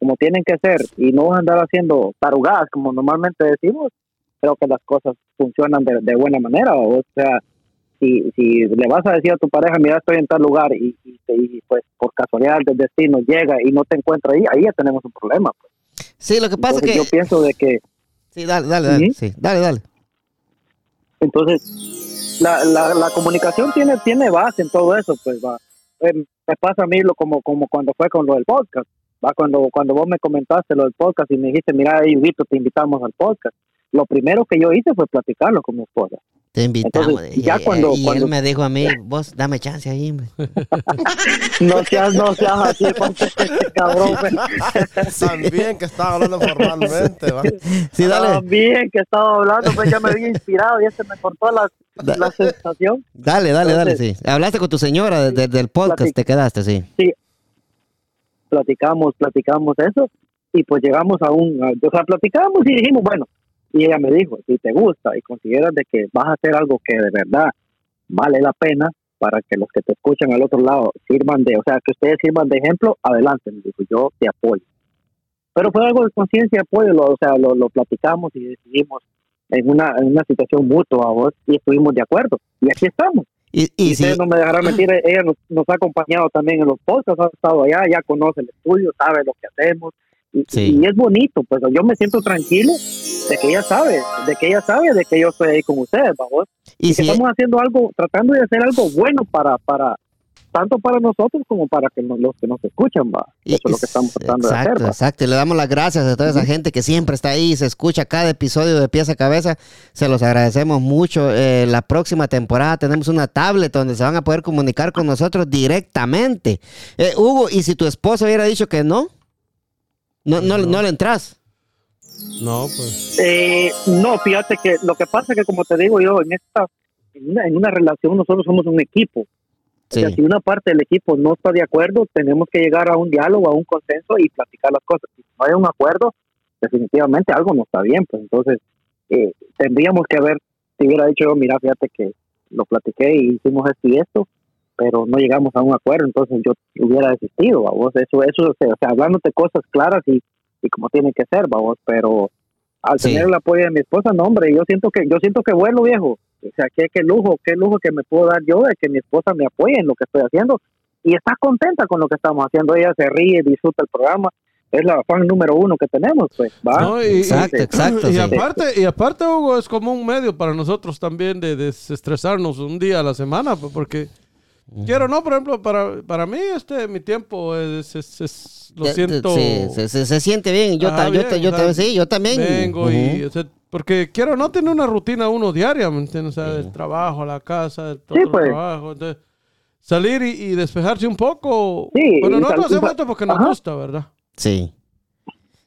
como tienen que ser y no andar haciendo tarugadas como normalmente decimos, creo que las cosas funcionan de, de buena manera, o sea, si, si le vas a decir a tu pareja, mira, estoy en tal lugar y, y- y, pues por casualidad del destino llega y no te encuentra ahí, ahí ya tenemos un problema. pues. Sí, lo que pasa Entonces, es que... yo pienso de que, Sí, dale, dale, dale. Sí, dale, dale. entonces, la, la, la comunicación tiene tiene base en todo eso, pues va. Eh, me pasa a mí lo como como cuando fue con lo del podcast, va cuando cuando vos me comentaste lo del podcast y me dijiste, mira, Vito, te invitamos al podcast. Lo primero que yo hice fue platicarlo con mi esposa. Te invitamos. Entonces, y, ya cuando- y cuando- él me dijo a mí, vos dame chance ahí, hombre. No seas, no seas así, este cabrón. También que estaba hablando formalmente, ¿va? Sí, dale, También que estaba hablando, pues ya me había inspirado y este me cortó la, Da- la sensación. dale, dale, dale, sí. Hablaste con tu señora de- de- del podcast, te quedaste, sí. Platicamos, platicamos eso y pues llegamos a un, o sea, platicamos y dijimos, bueno, y ella me dijo, si te gusta y consideras de que vas a hacer algo que de verdad vale la pena para que los que te escuchan al otro lado sirvan de, o sea, que ustedes sirvan de ejemplo, adelante, me dijo, yo te apoyo. Pero fue algo de conciencia y apoyo, lo- o sea, lo, lo platicamos y decidimos en una, en una situación mutua vos, y estuvimos de acuerdo. Y aquí estamos. Y, Y ustedes no me dejarán mentir, ella nos, nos ha acompañado también en los podcasts, ha estado allá, ya conoce el estudio, sabe lo que hacemos. Y, Sí. y es bonito, pues yo me siento tranquilo de que ella sabe, de que ella sabe de que yo estoy ahí con ustedes, vamos. y Y que estamos haciendo algo, tratando de hacer algo bueno para, para tanto para nosotros como para que nos- los que nos escuchan, va. Eso es lo que estamos tratando exacto, de hacer, va. Exacto, y le damos las gracias a toda esa gente que siempre está ahí y se escucha cada episodio de pies a cabeza. Se los agradecemos mucho. Eh, la próxima temporada tenemos una tablet donde se van a poder comunicar con nosotros directamente. Eh, Hugo, ¿y si tu esposo hubiera dicho que no? No, no, no. le entras. No, pues. Eh, no, fíjate que lo que pasa es que como te digo yo, en esta, en una, en una relación nosotros somos un equipo. O Sí. sea, si una parte del equipo no está de acuerdo, tenemos que llegar a un diálogo, a un consenso y platicar las cosas. Si no hay un acuerdo, definitivamente algo no está bien. Pues entonces, eh, tendríamos que haber, si hubiera dicho yo, mira, fíjate que lo platiqué y hicimos esto y esto, pero no llegamos a un acuerdo, entonces yo hubiera desistido, vamos. Eso, eso, o sea, hablándote cosas claras y, y como tiene que ser, vamos, pero al Sí. tener el apoyo de mi esposa, no, hombre, yo siento que, yo siento que vuelo, viejo. O sea, qué, qué lujo, qué lujo que me puedo dar yo de que mi esposa me apoye en lo que estoy haciendo y está contenta con lo que estamos haciendo. Ella se ríe, disfruta el programa. Es la fan número uno que tenemos, pues, ¿va? No, y, Exacto, y- exacto, Y sí. aparte, y aparte, Hugo, es como un medio para nosotros también de desestresarnos un día a la semana, porque quiero, no, por ejemplo, para, para mí, este, mi tiempo es, es- es- lo siento. sí, se, se- se siente bien. Yo, Ah, ta- yo, bien, ta- yo o sea, también, sí, yo también. Vengo y, Ujú. o sea, porque quiero no tener una rutina uno diaria, ¿me entiendes? O sea, del trabajo a la casa, del Sí, pues. trabajo. Entonces, salir y, y despejarse un poco. Sí, Bueno, y nosotros y hacemos esto porque nos Ajá. gusta, ¿verdad? Sí.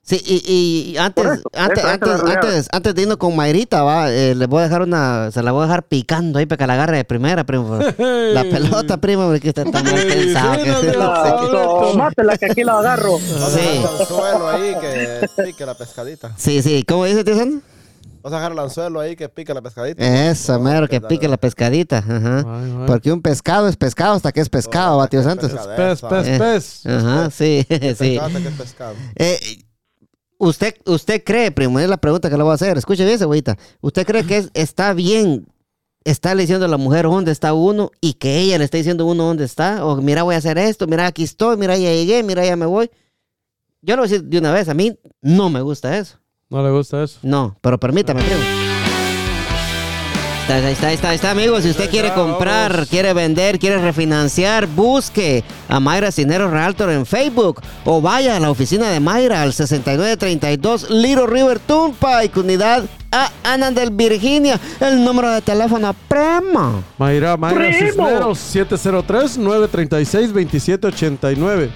Sí, y, y antes, Por eso, antes, esa es la antes, antes, antes de irnos con Mayrita, va, eh, le voy a dejar una, se la voy a dejar picando ahí para que la agarre de primera, primo. La pelota, primo, porque está tan mal pensado. sí, que- aquí la agarro. Sí. a dejar el anzuelo ahí que pique la pescadita. Sí, sí, ¿cómo dice, Santo? Vamos a dejar el anzuelo ahí que pique la pescadita. Eso, mero, que pique la pescadita. Ajá. Ay, ay. Porque un pescado es pescado hasta que es pescado, va, tío Santos. Pescado. Pez, pez, Eh. pez. Ajá, sí, sí. Pescado hasta que es pescado. Eh, usted, usted cree, primo, es la pregunta que le voy a hacer. Escuche bien, cebollita. ¿Usted cree que es- está bien estarle diciendo a la mujer dónde está uno y que ella le está diciendo a uno dónde está? O mira, voy a hacer esto, mira, aquí estoy, mira, ya llegué, mira, ya me voy. Yo lo voy a decir de una vez, a mí no me gusta eso. No le gusta eso. No, pero permítame, primo. Está, ahí está, ahí está, ahí está, amigos. Si usted quiere comprar, vamos. quiere vender, quiere refinanciar, busque a Mayra Cinero Realtor en Facebook o vaya a la oficina de Mayra al 6932 Little River Turnpike, unidad a Anandel, Virginia. El número de teléfono prema. Mayra, Mayra ¡Primo! Cisneros, 703-936-2789.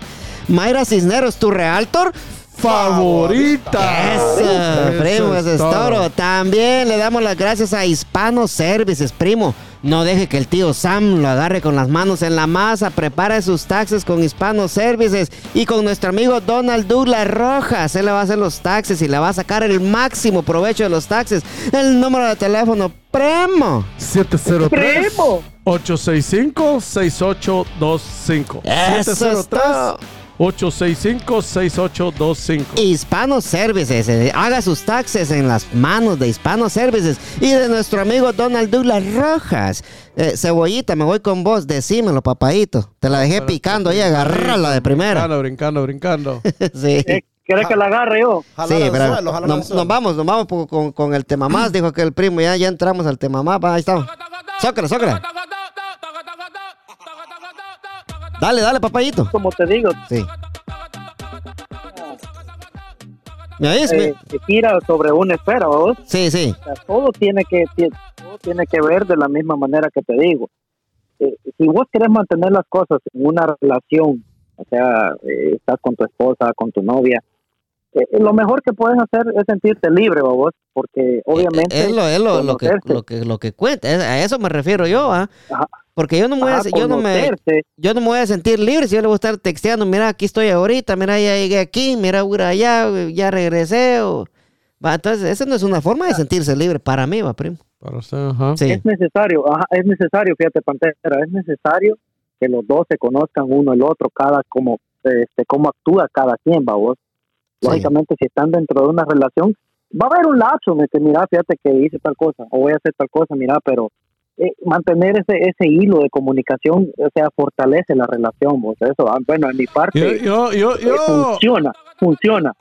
Mayra Cisneros, tu Realtor. Favorita. Eso, primo, eso es todo. También le damos las gracias a Hispano Services, primo. No deje que el tío Sam lo agarre con las manos en la masa. Prepare sus taxes con Hispano Services y con nuestro amigo Donald Douglas Rojas. Él le va a hacer los taxes y le va a sacar el máximo provecho de los taxes. El número de teléfono, primo. 703 Primo. 865-6825. Eso es todo. 865-6825. Hispano Services. eh, Haga sus taxes en las manos de Hispano Services y de nuestro amigo Donald Douglas Rojas. Eh, cebollita, me voy con vos. Decímelo, papadito. Te la dejé picando ahí, agarrarla de primera. Brincando, brincando, brincando. sí. Eh, ¿Quieres que la agarre yo? Sí, pero el nos, vamos, nos vamos con, con el tema más, dijo que el primo, ya, ya entramos al tema más, va, ahí está. Zócala, zócala. Dale, dale, papayito. Como te digo, Sí. ¿Me oís? eh, que gira sobre una esfera, ¿vos? Sí, sí. O sea, todo tiene que todo tiene que ver de la misma manera que te digo. Eh, si vos querés mantener las cosas en una relación, o sea, eh, estás con tu esposa, con tu novia, eh, lo mejor que puedes hacer es sentirte libre, vos, porque obviamente Eh, Es lo, es lo, lo que, lo, que, lo que cuenta, es- a eso me refiero yo, ¿ah? Porque yo no me voy a, Ajá, yo no me, yo no me voy a sentir libre si yo le voy a estar texteando, mira, aquí estoy ahorita, mira, ya llegué aquí, mira, allá, ya regresé. O... Va, entonces, esa no es una forma de sentirse libre para mí, va, primo. Para usted, ajá. Sí. es necesario, ajá, es necesario, fíjate, Pantera, es necesario que los dos se conozcan uno el otro, cada como, este, cómo actúa cada quien, va vos. Sí. Lógicamente, si están dentro de una relación, va a haber un lapso en el que, mira, fíjate que hice tal cosa, o voy a hacer tal cosa, mira, pero eh, mantener ese ese hilo de comunicación, o sea, fortalece la relación, vos. Eso, ah, bueno, en mi parte, Yo, yo, yo, eh, funciona, funciona,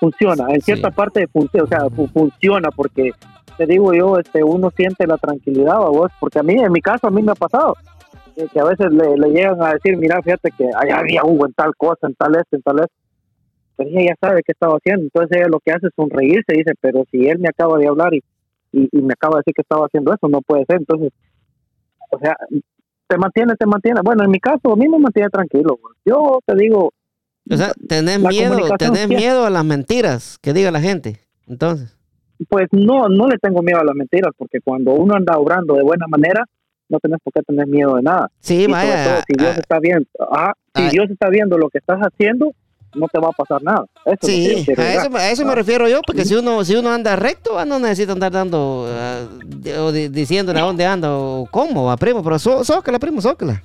funciona, en cierta Sí. parte funciona, o sea, fu- funciona porque te digo yo, este, uno siente la tranquilidad vos, porque a mí, en mi caso, a mí me ha pasado, eh, que a veces le, le llegan a decir, mira, fíjate que allá había Hugo en tal cosa, en tal esto, en tal esto, pero ella ya sabe qué estaba haciendo, entonces ella lo que hace es sonreírse, dice, pero si él me acaba de hablar y, y, y me acaba de decir que estaba haciendo eso, no puede ser, entonces, o sea, te mantiene, te mantiene, bueno, en mi caso, a mí me mantiene tranquilo, pues. yo te digo, O sea, tenés miedo, tenés miedo a las mentiras que diga la gente. Entonces, pues no, no le tengo miedo a las mentiras, porque cuando uno anda obrando de buena manera, no tenés por qué tener miedo de nada. sí, Y sobre vaya. todo, si Dios ah, está viendo, ajá, si ah. Dios está viendo lo que estás haciendo, no te va a pasar nada. Eso Sí, a eso, a eso me refiero yo, porque si uno si uno anda recto, ah, no necesita andar dando ah, de- o di- diciéndole a dónde anda o cómo, va, primo, pero zó- zócala, primo, zócala.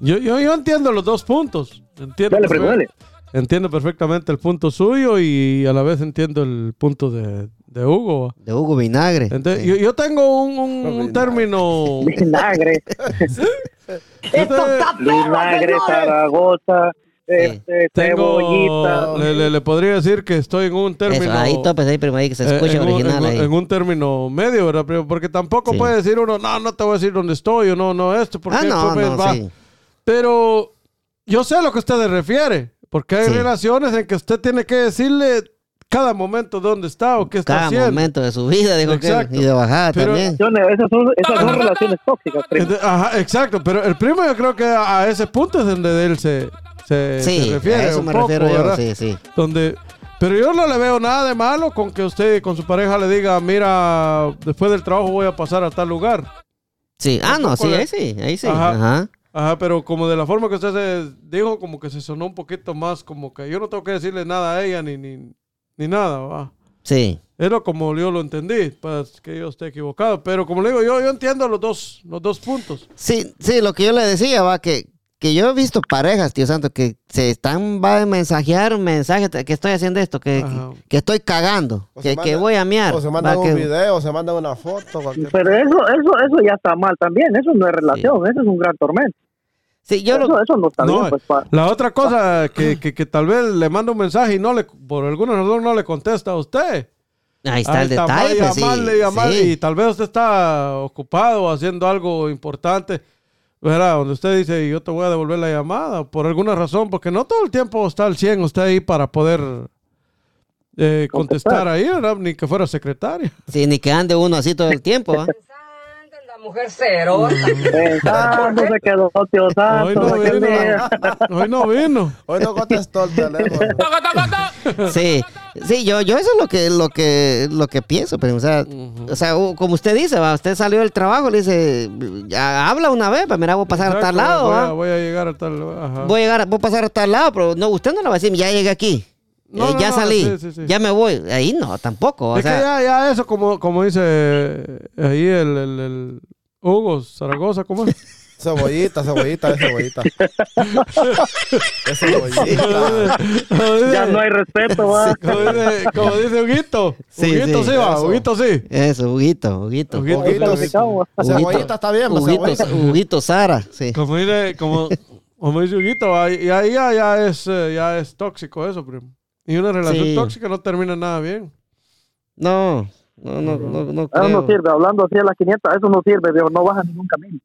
Yo, yo, yo entiendo los dos puntos. Entiendo, Dale, primo, dale. entiendo perfectamente el punto suyo y a la vez entiendo el punto de, de Hugo. De Hugo Vinagre. Entonces, yo, yo tengo un, un- un Vinagre. término. Vinagre, yo te- vinagre, Zaragoza, este, tengo. cebollita. Le, le- le podría decir que estoy en un término. Eso, ahí topes ahí, primo, ahí que se eh, escuche en, un, original en un- ahí. en un término medio, ¿verdad? primo? Porque tampoco Sí. puede decir uno, no, no te voy a decir dónde estoy o no, no esto, porque ah, no, no, va. sí. Pero yo sé a lo que usted se refiere, porque hay Sí. relaciones en que usted tiene que decirle cada momento dónde está o qué está Cada haciendo. momento de su vida, dijo que Exacto. y de bajada Pero- también. Esas son, esas son relaciones tóxicas, primo. Ajá, exacto, pero el primo yo creo que a, a ese punto es donde él se, se, Sí, se refiere. a eso un me poco, refiero yo, ¿verdad? sí, sí. Donde, Pero yo no le veo nada de malo con que usted con su pareja le diga, mira, después del trabajo voy a pasar a tal lugar. Sí, ah, no, sí, le- ahí sí, ahí sí. Ajá. Ajá. Ajá, pero como de la forma que usted se dijo, como que se sonó un poquito más, como que yo no tengo que decirle nada a ella ni, ni, ni nada, va. Sí. Lo como yo lo entendí, para que yo esté equivocado. Pero como le digo, yo, yo entiendo los dos, los dos puntos. Sí, sí, lo que yo le decía, va, que, que yo he visto parejas, tío Santo, que se están, va a mensajear un mensaje, que estoy haciendo esto, que, que, que estoy cagando, que, se que manda- voy a miar. O se mandan que- un video, se mandan una foto. Cualquier... Pero eso, eso, eso ya está mal también. Eso no es relación, eso es un gran tormento. Sí, yo eso, lo, eso no está No, bien, pues. pa- La otra cosa, que, que, que tal vez le manda un mensaje y no le, por alguna razón no le contesta a usted. ahí está Ahí el detalle, va a pues, sí, llamarle, llamarle, sí. y tal vez usted está ocupado haciendo algo importante, ¿verdad? Donde usted dice, yo te voy a devolver la llamada, por alguna razón, porque no todo el tiempo está al 100 usted ahí para poder eh, contestar Contestar. ahí, ¿verdad? Ni que fuera secretaria. Sí, ni que ande uno así todo el tiempo, ¿va? Mujer cero. Pensando se quedó, tío Hoy Santo. no se vino. quedó. Hoy no vino. Hoy no contestó el teléfono. Sí, sí, yo, yo eso es lo que, lo que, lo que pienso, pero, o sea, o sea, como usted dice, va, usted salió del trabajo, le dice, ya, habla una vez, pues mira, voy a pasar a tal lado, voy, a, voy a llegar a tal ajá. voy a llegar, voy a pasar a tal lado, pero no, usted no le va a decir, ya llegué aquí, No, eh, no, ya no, salí, sí, sí, sí. ya me voy, ahí no, tampoco, o es que sea, ya, ya eso, como, como dice eh, ahí el, el, el Hugo Zaragoza, ¿cómo es? Cebollita, cebollita, es cebollita. es cebollita. Ya no hay respeto, va. Como dice, como dice Huguito. Sí, Huguito sí, sí, va. Huguito sí. eso, Huguito, Huguito, Huguito, Huguito, Huguito. Cebollita está bien, Huguito. Huguito Sara, sí, Como dice, como, como dice Huguito, y ahí ya, ya, es, eh, ya es tóxico eso, primo. Y una relación Sí. tóxica no termina nada bien. no, no, no, no, no Eso no sirve, hablando así a la 500, eso no sirve, viejo, no baja ningún camino.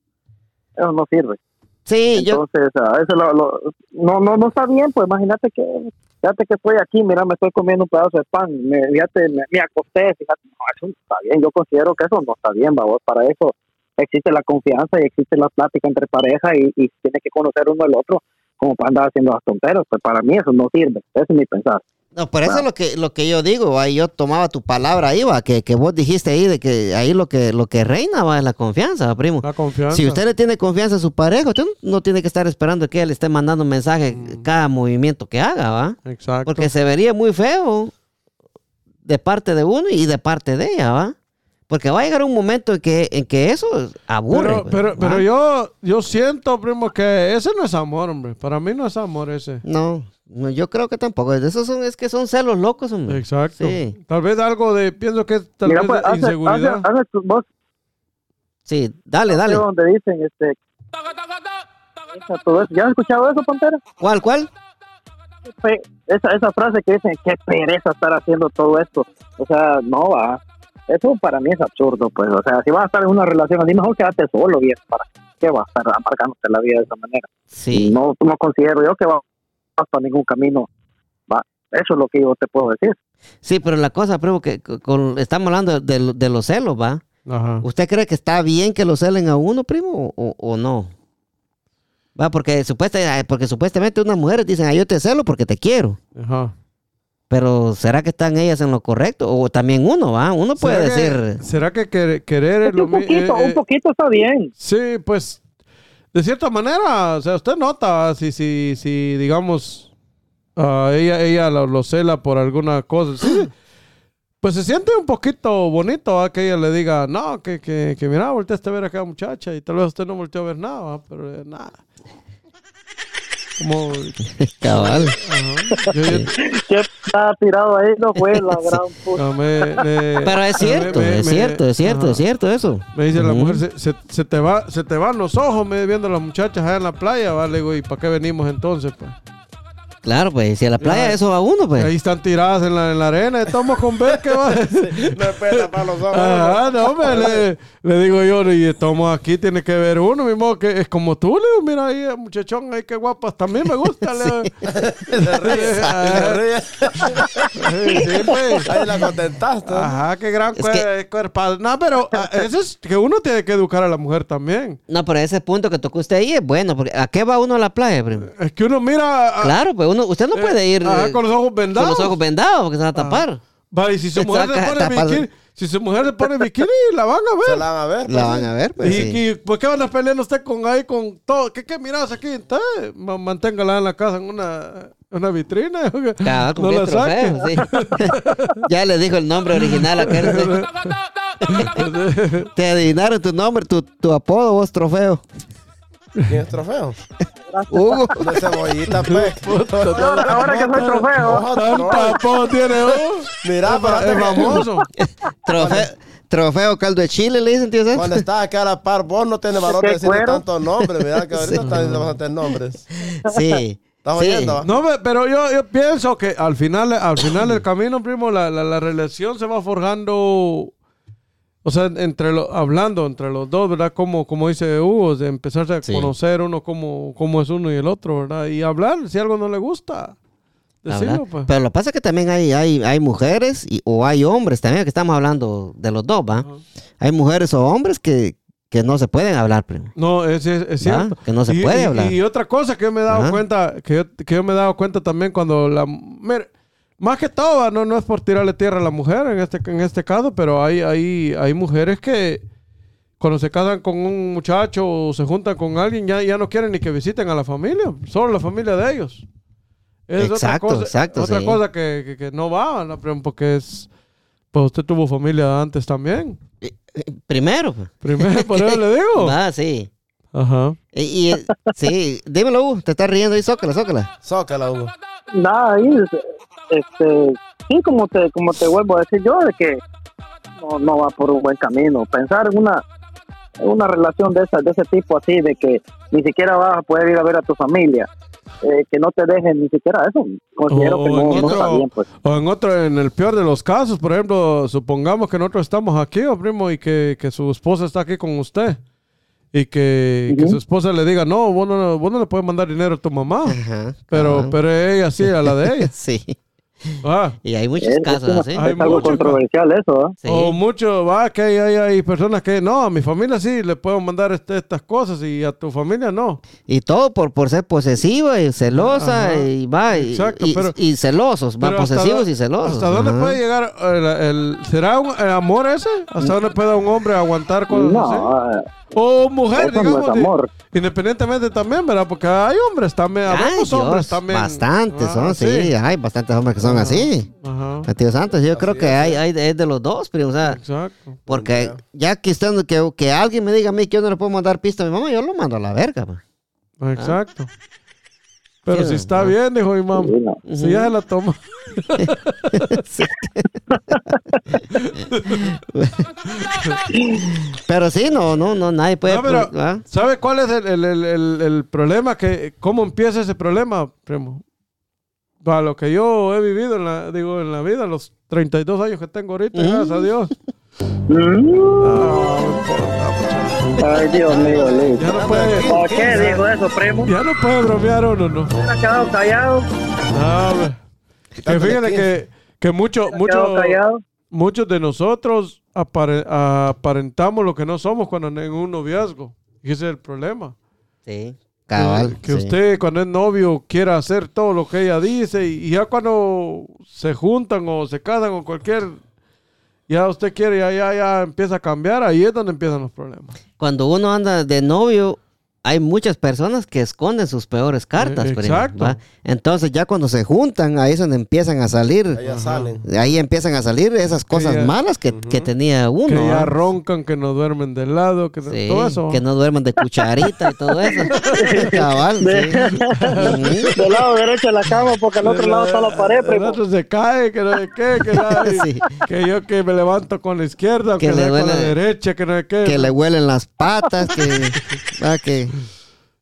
Eso no sirve. Sí, yo, Entonces, ah, eso lo- lo- no, no, no está bien, pues imagínate que, fíjate que estoy aquí, mira, me estoy comiendo un pedazo de pan, me, fíjate, me, me acosté, fíjate, no, eso no está bien, yo considero que eso no está bien, vamos, para eso existe la confianza y existe la plática entre pareja y, y tiene que conocer uno al otro como para andar haciendo las tonteras, pues para mí eso no sirve, ese es mi pensar. No, por eso es lo que, lo que yo digo, ahí yo tomaba tu palabra ahí, va, que, que vos dijiste ahí de que ahí lo que, lo que reina va es la confianza, va, primo. La confianza. Si usted le tiene confianza a su pareja, usted no tiene que estar esperando que él le esté mandando un mensaje cada movimiento que haga, ¿va? Exacto. Porque se vería muy feo de parte de uno y de parte de ella, ¿va? Porque va a llegar un momento en que, en que eso aburre. pero, pues, pero, pero yo, yo siento, primo, que ese no es amor, hombre. Para mí no es amor ese. No, no, yo creo que tampoco. Esos son, es que son celos locos, hombre. Exacto. Sí. Tal vez algo de, pienso que es tal Mira, vez pues, hace, inseguridad. hace, hace tus- vos Sí, dale, dale. donde dicen, este, esa- todo eso. ¿ya has escuchado eso, Pantera? ¿Cuál, cuál? esa, esa frase que dicen, qué pereza estar haciendo todo esto. O sea, no va. Eso para mí es absurdo, pues. O sea, si vas a estar en una relación así, mejor quédate solo, viejo. ¿Para qué vas a estar amargándote la vida de esa manera? Sí. No, no considero yo que va para ningún camino. Va. Eso es lo que yo te puedo decir. Sí, pero la cosa, primo, que con- estamos hablando de, de los celos, ¿va? Ajá. ¿Usted cree que está bien que lo celen a uno, primo, o, o no? Va, porque, supuesta, porque supuestamente unas mujeres dicen, ah, yo te celo porque te quiero. Ajá. Pero ¿será que están ellas en lo correcto? O también uno, ¿va? Uno puede ¿Será que- decir... ¿Será que quer- querer es Es lo un poquito, eh, eh, un poquito está bien. Sí, pues, de cierta manera, o sea, usted nota si, si, si digamos, ah, ella, ella lo, lo cela por alguna cosa. Sí, pues se siente un poquito bonito ¿va? que ella le diga, no, que, que, que mira, volteaste a ver a aquella muchacha y tal vez usted no volteó a ver nada, ¿va? pero eh, nada. Como, Cabal. yo- yo- está tirado ahí, no fue la gran puta. no, me- me- Pero es cierto, me- es me- cierto, es cierto, ajá. es cierto eso. Me dice la mujer, se, se- se te va, se te van los ojos me viendo a las muchachas allá en la playa, ¿vale? Digo, ¿y para qué venimos entonces? Pues? Claro, pues, si a la playa Ya. eso va uno, pues. Ahí están tiradas en la, en la arena, estamos con ver que va. No espera tapar los ojos. Ajá, no, hombre, le, le digo yo, y estamos aquí, tiene que ver uno, mismo que es como tú, le digo, mira ahí, el muchachón, ahí qué guapas, también me gusta, le digo. Se ríe, se ríe. Sí, sí, pues. Ahí la contentaste. Ajá, qué gran Es que- cuer- cuerpazo. No, pero ah, eso es que uno tiene que educar a la mujer también. No, pero ese punto que tocó usted ahí es bueno, porque ¿a qué va uno a la playa, primo? Es que uno mira... a- Claro, pues uno, usted no puede ir Ajá, eh, con los ojos con vendados. los ojos vendados porque se va a tapar. Va, y si su Se mujer se saca- pone bikini, si su mujer se pone bikini, la van a Se ver. la van a ver. La pues, van sí. a ver, pues ¿Y, sí. y por qué van a pelear usted con ahí con todo? ¿Qué, qué miras aquí? Entonces, ma- manténgala en la casa en una, una vitrina. Cabal, con no la saque. trofeo, sí. ya le dijo el nombre original a. Te adivinaron tu nombre, tu, tu apodo, vos, trofeo. ¿Quién es trofeo? Hugo. De cebollita, pues. Ahora, ahora que soy trofeo. Apodo tiene vos. Mira, pero Es famoso. Trofeo, trofeo caldo de chile, le dicen, tío. Cuando estás acá a la par, vos no tienes valor de ¿Qué decir tantos nombres. Mira que ahorita están diciendo bastantes nombres. Sí. ¿Estás sí. oyendo? No, pero yo, yo pienso que al final, al final del camino, primo, la, la, la relación se va forjando, o sea, entre lo, hablando entre los dos, ¿verdad? Como, como dice Hugo, de empezarse a Sí. conocer uno como, como es uno y el otro, ¿verdad? Y hablar, si algo no le gusta, decirlo, pues. Pero lo que pasa es que también hay, hay, hay mujeres y, o hay hombres también, que estamos hablando de los dos, ¿va? Hay mujeres o hombres que, que no se pueden hablar, primo. No, es, es, cierto. Que no se y, puede y- hablar. Y otra cosa que yo me he dado cuenta, que yo, que yo me he dado cuenta también cuando la... mire, más que todo, no, no es por tirarle tierra a la mujer en este, en este caso, pero hay, hay, hay mujeres que cuando se casan con un muchacho o se juntan con alguien, ya, ya no quieren ni que visiten a la familia, solo la familia de ellos. Es Exacto, otra cosa, exacto, Otra sí. cosa que, que- que no va, ¿no? Porque es... Pues usted tuvo familia antes también. Primero. pues. Primero, por eso le digo. Va, sí. Ajá. Y, y, sí, dímelo, Hugo, te estás riendo ahí, zócala, zócala. Zócala, Hugo. Nada, ahí, este, sí, como te, como te vuelvo a decir yo, de que no, no va por un buen camino. Pensar en una, una relación de, esa, de ese tipo así, de que ni siquiera vas a poder ir a ver a tu familia, eh, que no te dejen ni siquiera eso, considero O que no, en no otro- está bien, pues. O en otro, en el peor de los casos, por ejemplo, supongamos que nosotros estamos aquí, oh, primo, y que, que su esposa está aquí con usted. Y que, su esposa le diga, no vos, no, vos no le puedes mandar dinero a tu mamá. Ajá. Pero, pero ella sí, a la de ella. Sí. Ah. Y hay muchos Es, casos. Hay es algo mucho, controversial eso, ¿eh? Sí. O mucho, va, que hay, hay, hay personas que, no, a mi familia sí le puedo mandar este- estas cosas y a tu familia no. Y todo por, por ser posesiva y celosa Ajá. y va y, Exacto, y- pero- y celosos, va posesivos y celosos. ¿Hasta dónde Ajá. puede llegar el, el- será un, el amor ese? ¿Hasta dónde puede un hombre aguantar cosas así? No, eh, O mujer, eso no digamos. es amor. Independientemente también, ¿verdad? Porque hay hombres también, Ay, habemos Dios, hombres también. Bastantes Ah, son, sí. hay bastantes hombres que son así. Ajá. Tío Santos, yo creo que es, hay, hay de, es de los dos, primo, o sea, Exacto. porque ya que, usted, que, que alguien me diga a mí que yo no le puedo mandar pista a mi mamá, yo lo mando a la verga. pa. Exacto. Pero Sí, si está bien, dijo mi mamá. sí. Si ya se la toma. Sí. Pero sí, no, no, no, nadie puede. No, pero, ¿ah? ¿sabe cuál es el, el- el- el- el problema? Que, ¿Cómo empieza ese problema, primo? Para lo que yo he vivido en la, digo, en la vida, los 32 años que tengo ahorita, gracias a Dios. Mm, no importa, muchacho. Ay, Dios mío, Luis. ya no puede, ¿Por qué dijo eso, primo? ya no puede bromear uno, ¿no? ¿Se ha quedado callado? No. Que fíjate 15. que, que mucho, ¿Se ha mucho, muchos de nosotros apare- aparentamos lo que no somos cuando en un noviazgo. Y ese es el problema. Sí, Que- cabal. Que, sí. usted cuando es novio quiera hacer todo lo que ella dice y, y ya cuando se juntan o se casan o cualquier... Ya usted quiere, ya, ya, ya empieza a cambiar, ahí es donde empiezan los problemas. Cuando uno anda de novio, hay muchas personas que esconden sus peores cartas. Eh, primo, exacto. ¿va? Entonces ya cuando se juntan, ahí es donde empiezan a salir. Ahí ya salen. Ahí empiezan a salir esas cosas ya- malas que, que tenía uno. que ya ¿va? roncan, que no duermen de lado, que Sí, todo eso. que no duerman de cucharita y todo eso. Cabal, sí. Del lado derecho de la cama, porque al otro lado está la pared, El primo. otro se cae, que no sé qué, que, nada, y- Sí. que yo que me levanto con la izquierda, Que que, le con la duele- derecha, que no sé qué. que le huelen las patas, que, que,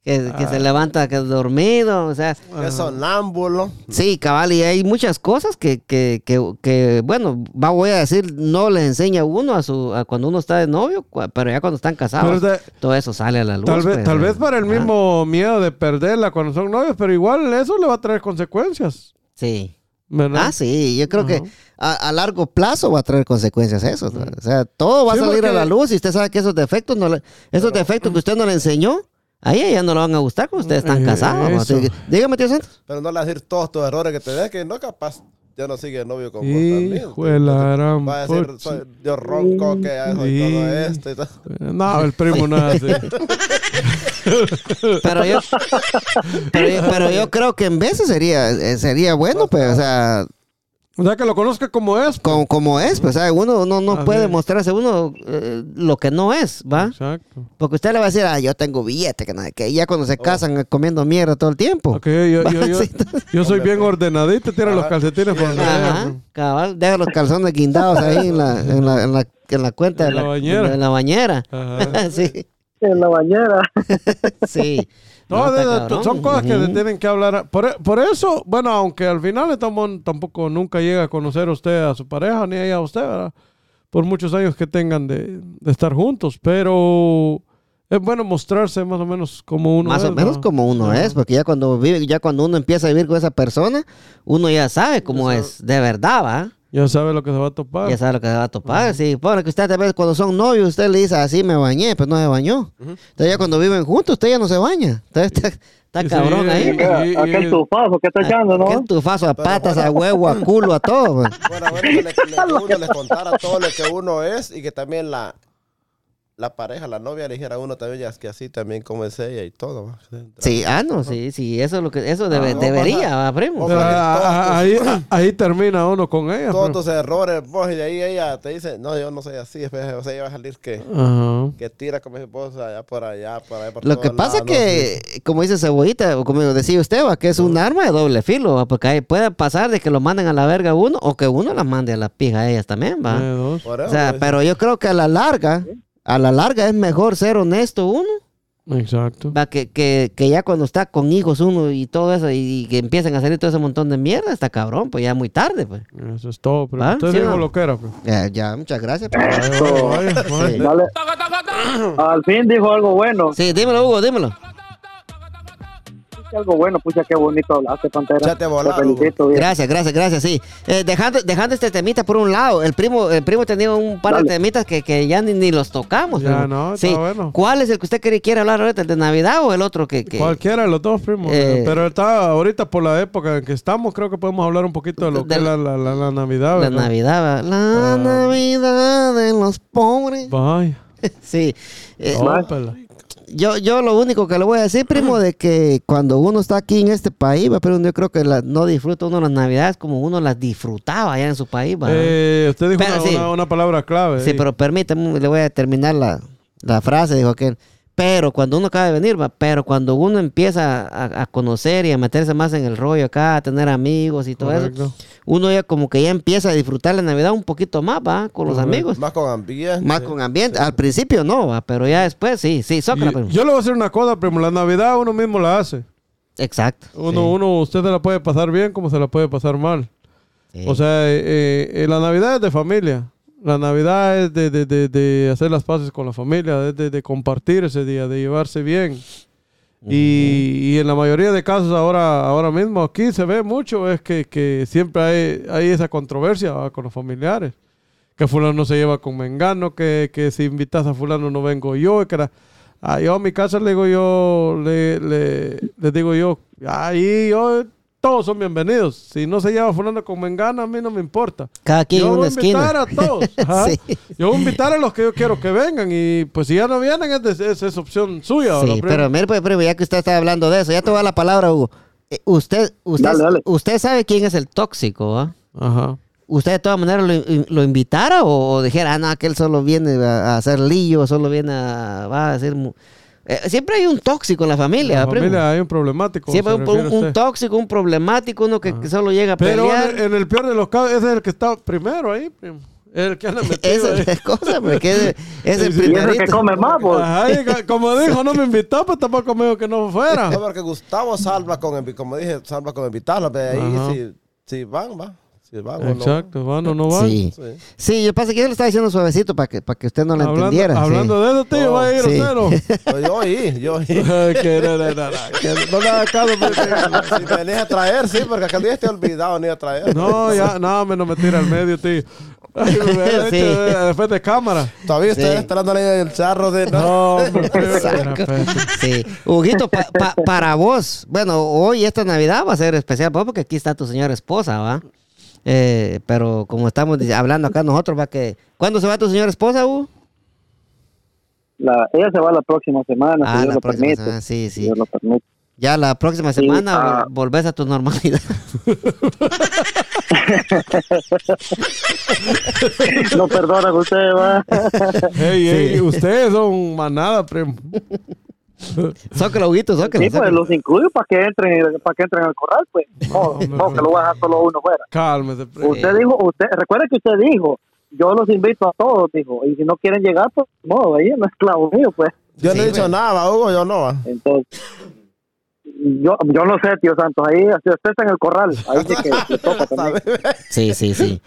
que, que se levanta que dormido, o sea, Que es sonámbulo. sí, cabal, y hay muchas cosas que, que, que, que, bueno, va, voy a decir, no le enseña uno a su, a cuando uno está de novio, pero ya cuando están casados, de- todo eso sale a la luz. Tal vez, pues, tal eh. vez para el Ah, mismo miedo de perderla cuando son novios, pero igual eso le va a traer consecuencias. Sí. ¿verdad? Ah, sí, yo creo que a, a largo plazo va a traer consecuencias eso. O sea, todo va Sí, a salir a la luz y usted sabe que esos defectos, no le- esos defectos que usted no le enseñó, A ella ya no le van a gustar cuando ustedes están casados. Dígame, tío Santos. Pero no le vas a decir todos tus errores que te des, que no capaz ya no sigue novio con vos también. Hijo de la gran Va a decir, soy- yo ronco, que hago y todo esto y todo. No, el primo no es así. Pero yo, pero, yo, pero yo creo que en veces sería, eh, sería bueno, pues, o sea, O sea, que lo conozca como es. pues. como, como es, pues, sea, uno no, no puede mostrarse uno eh, lo que no es, ¿va? Exacto. Porque usted le va a decir, ah, yo tengo billete, que, no sé qué", y ya cuando se casan eh, comiendo mierda todo el tiempo. Ok, yo, yo, yo, yo soy bien ordenadito, tira los calcetines por Ajá, cabal, deja los calzones guindados ahí en la, en la, en la, en la cuenta En de la bañera. En la bañera. Ajá. sí, En la bañera. sí. No, está de- de- cabrón. son cosas que le tienen que hablar. Por, e- por eso, bueno, aunque al final estamos, tampoco nunca llega a conocer a usted a su pareja, ni ella a usted, ¿verdad? Por muchos años que tengan de, de estar juntos, pero es bueno mostrarse más o menos como uno Más es, o menos ¿no? como uno es, porque ya cuando vive, ya cuando uno empieza a vivir con esa persona, uno ya sabe cómo es de verdad, ¿va? Ya sabe lo que se va a topar. Ya sabe lo que se va a topar. Sí, por que usted tal vez cuando son novios, usted le dice así me bañé, pero no se bañó. Entonces ya cuando viven juntos, usted ya no se baña. Entonces está, está Sí, cabrón sí, ahí. pues. y- Aquel tufazo que está echando, ¿no? tufazo a patas, a huevo, a culo, a todo. pues. Bueno, bueno, que, le- le- uno les contara todo lo que uno es y que también la, la pareja, la novia le dijera a uno también ya que así también como es ella y todo. Sí, ah, no, sí, sí, eso es lo que, eso debe- no, debería, ¿va, primo. Pero, ah, ah, tus- ahí, ahí termina uno con ella. Todos pero- tus errores, vos, y de ahí ella te dice, no, yo no soy así, después, o sea, ella va a salir que, que tira como mi esposa allá por allá, por allá, por Lo que pasa es que, como dice Cebollita, o como decía usted, va, que es un arma de doble filo, va, porque ahí puede pasar de que lo manden a la verga a uno o que uno las mande a la pija a ellas también, va. O sea, pues, pero yo creo que a la larga, a la larga es mejor ser honesto uno, Exacto. va, que, que, que ya cuando está con hijos uno y todo eso, y, y que empiecen a salir todo ese montón de mierda, está cabrón, pues ya muy tarde, pues. Eso es todo. Pero ¿Va? usted ¿Sí dijo no? lo que era. Pero. Ya, ya, muchas gracias. pues. Vaya, vaya, vaya, vaya. Sí. Dale. Al fin dijo algo bueno. Sí, dímelo, Hugo, dímelo. Algo bueno, pucha, qué bonito hablaste, Pantera. Ya te. Gracias, gracias, gracias, sí. Eh, dejando, dejando este temita por un lado, el primo, el primo tenía un par de temitas que, que ya ni, ni los tocamos. Ya primo. no, está sí. bueno. ¿Cuál es el que usted quiere, quiere hablar ahorita? ¿El de Navidad o el otro que...? que... Cualquiera de los dos, primo. Eh, pero está ahorita por la época en que estamos, creo que podemos hablar un poquito de lo que es la- la, la, la, la Navidad. La ¿verdad? Navidad, va. La Ah. Navidad de los pobres. Vaya. Sí. Eh. Yo, yo lo único que le voy a decir, primo, de que cuando uno está aquí en este país, va, pero yo creo que la- no disfruta uno las Navidades como uno las disfrutaba allá en su país, va. Eh, usted dijo Pero una, sí. una- una palabra clave. Sí, ahí. pero permítame, le voy a terminar la, la frase, dijo aquel. Pero cuando uno acaba de venir, va, pero cuando uno empieza a, a conocer y a meterse más en el rollo acá, a tener amigos y todo Correcto. eso, uno ya como que ya empieza a disfrutar la Navidad un poquito más, va, con los amigos. Más con ambiente. Más con ambiente. Al principio no, va, pero ya después sí, sí, Y zócala, primo. yo le voy a decir una cosa, primo. La Navidad uno mismo la hace. Exacto. Uno, sí, uno, usted se la puede pasar bien como se la puede pasar mal. sí. O sea, eh, eh, la Navidad es de familia. La Navidad es de, de, de, de hacer las paces con la familia, es de, de compartir ese día, de llevarse bien. Y, y en la mayoría de casos ahora, ahora mismo aquí se ve mucho, es que, que siempre hay, hay esa controversia ¿va? con los familiares. Que fulano se lleva con Mengano, que, que si invitas a fulano no vengo yo. Que era, ah, yo a mi casa le digo yo, le, le, le digo yo, ahí yo, todos son bienvenidos. Si no se lleva fulano con Mengano, a mí no me importa. Cada quien en yo voy una a invitar esquina. a todos. ajá. Sí. Yo voy a invitar a los que yo quiero que vengan. Y pues si ya no vienen, es, de- es, es opción suya. ¿verdad, Sí, pero mire, pues, primo, ya que usted está hablando de eso, ya te voy a dar la palabra, Hugo. Eh, usted, usted, Dale, dale. usted sabe quién es el tóxico, ¿va? Ajá. ¿Usted de todas maneras lo, lo invitara o, o dijera, ah, no, aquel solo viene a, a hacer lío, solo viene a, va a hacer... mu-"? Eh, siempre hay un tóxico en la familia, En la familia hay un problemático. Siempre hay un, tóxico, un problemático, uno que, que solo llega a Pero pelear. en, en el peor de los casos, ese es el que está primero ahí, primo. El que anda metido Esa ahí. es la cosa, porque es, es el que come más, pues. Ajá, como dijo, no me invitó, pues tampoco me dijo que no fuera. No, porque Gustavo salva con, como dije, salva con invitarlo, pero ahí Ajá. si, si van, va. Vamos, ¿no? Exacto, van o no van. Sí. Sí. Sí, yo pasa que yo le estaba diciendo suavecito para que, para que usted no lo Hablando, entendiera. sí. hablando de eso, tío, Oh, va a ir. Pues yo oí, yo oí. que no, no, no, no, que no le haga caso, pues, que- Si me venís a traer, sí, porque aquel día estoy olvidado ni a traer. No, ya, no, me no me tira al medio, tío. Ay, me Sí. eh, después de cámara. Todavía estoy Sí. esperando ahí el charro de... No, Exacto. Sí. Huguito, pa- pa- para vos, bueno, hoy esta Navidad va a ser especial para vos porque aquí está tu señora esposa, ¿va? Eh, pero como estamos hablando acá nosotros, va que... ¿Cuándo se va tu señora esposa, Hugo? La, ella se va la próxima semana, Ah, si Dios la lo próxima permite. semana, sí, Si sí. Dios lo permite. Ya la próxima Sí, semana ah. vol- volvés a tu normalidad. No perdonan ustedes, va. Hey, hey, ustedes son manada, primo. Zócalo, Huguito, zócalo. Sí, pues los incluyo para que entren, para que entren al corral, pues. No, No, que lo voy a dejar solo uno fuera. Cálmese, primo. Usted dijo, usted, recuerde que usted dijo, yo los invito a todos, dijo, y si no quieren llegar, pues no, ella no es esclavo mío, pues. Yo Sí, no he dicho güey. nada, Hugo, yo no. Entonces, yo, yo no sé, tío Santos, ahí usted está en el corral, ahí sí que le toca también. Sí, sí, sí.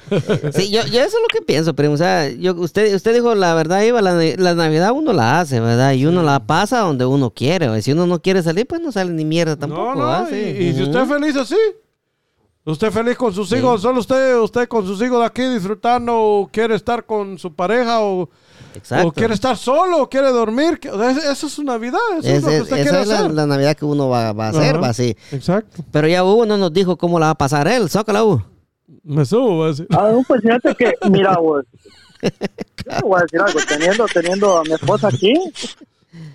Sí, yo, yo eso es lo que pienso, primo. O sea, yo, usted, usted dijo la verdad, Iba, la, la Navidad uno la hace, ¿verdad? Y uno la pasa donde uno quiere. Y si uno no quiere salir, pues no sale ni mierda tampoco. No, no, Sí. y si usted es feliz así, usted feliz con sus hijos, solo usted, usted con sus hijos de aquí disfrutando, o quiere estar con su pareja, o, Exacto. o quiere estar solo, o quiere dormir, que- es- eso es su Navidad, eso es, Es- lo que es- usted esa quiere es la, hacer. la Navidad que uno va, va a hacer, Ajá. va así. Exacto. Pero ya Hugo no nos dijo cómo la va a pasar él. Zócala, Hugo. Me subo, va a decir. Ah, pues fíjate que, mira, vos, voy a decir algo, teniendo, teniendo a mi esposa aquí,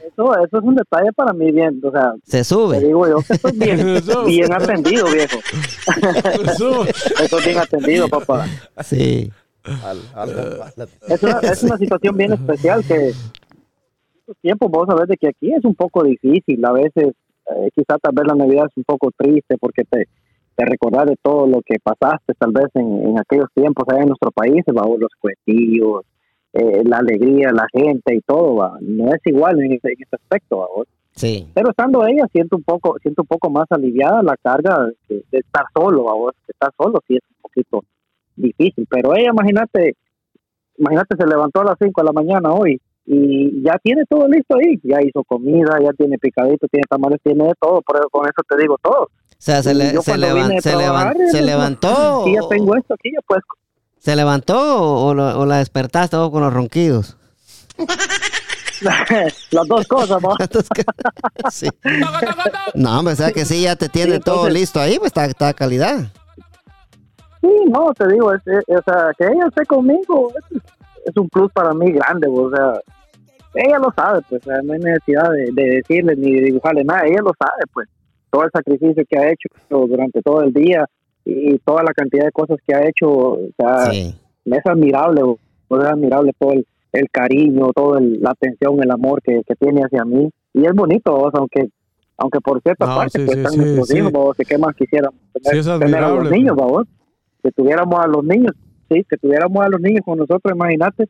eso, eso es un detalle para mí bien, o sea, Se te sube. digo yo que estoy bien, Eso. bien atendido, viejo. Subo. Estoy bien atendido, papá. Sí. Al- al- al- Es una, es una situación bien especial que en estos tiempos vos sabés de que aquí es un poco difícil, a veces eh, quizá tal vez la Navidad es un poco triste porque te, te recordás de todo lo que pasaste tal vez en, en aquellos tiempos allá en nuestro país, bajo los cuetillos, eh, la alegría, la gente y todo, va. no es igual en ese, en ese aspecto, ¿va? Sí. pero estando ella siento un poco siento un poco más aliviada la carga de, de estar solo ¿va vos? De estar solo sí es un poquito difícil pero ella imagínate imagínate se levantó a las 5 de la mañana hoy y ya tiene todo listo ahí ya hizo comida ya tiene picadito tiene tamales tiene de todo por eso con eso te digo todo O sea, se, Y le- se, levan- se, levan- trabajar, se levantó. si ya o- tengo esto aquí ya pues ¿Se levantó o, o lo- o la despertaste vos con los ronquidos? las dos cosas que- sí. No, hombre, o sea que sí, ya te tiene Sí, todo listo ahí, pues está, está calidad. Sí, no, te digo, es, es- o sea, que ella esté conmigo es, es un plus para mí grande, o sea, ella lo sabe, pues, o sea, no hay necesidad de, de decirle ni de dibujarle nada, ella lo sabe, pues, todo el sacrificio que ha hecho durante todo el día y, toda la cantidad de cosas que ha hecho, o sea, Sí. es admirable, o sea, es admirable todo el, el cariño, toda la atención, el amor que, que tiene hacia mí, y es bonito, o sea, aunque aunque por cierta No, parte sí, pues sí, están sí, nuestros sí. hijos, que qué más quisiéramos tener, Sí, es tener a los niños, pues. Que tuviéramos a los niños, sí, que tuviéramos a los niños con nosotros, imagínate,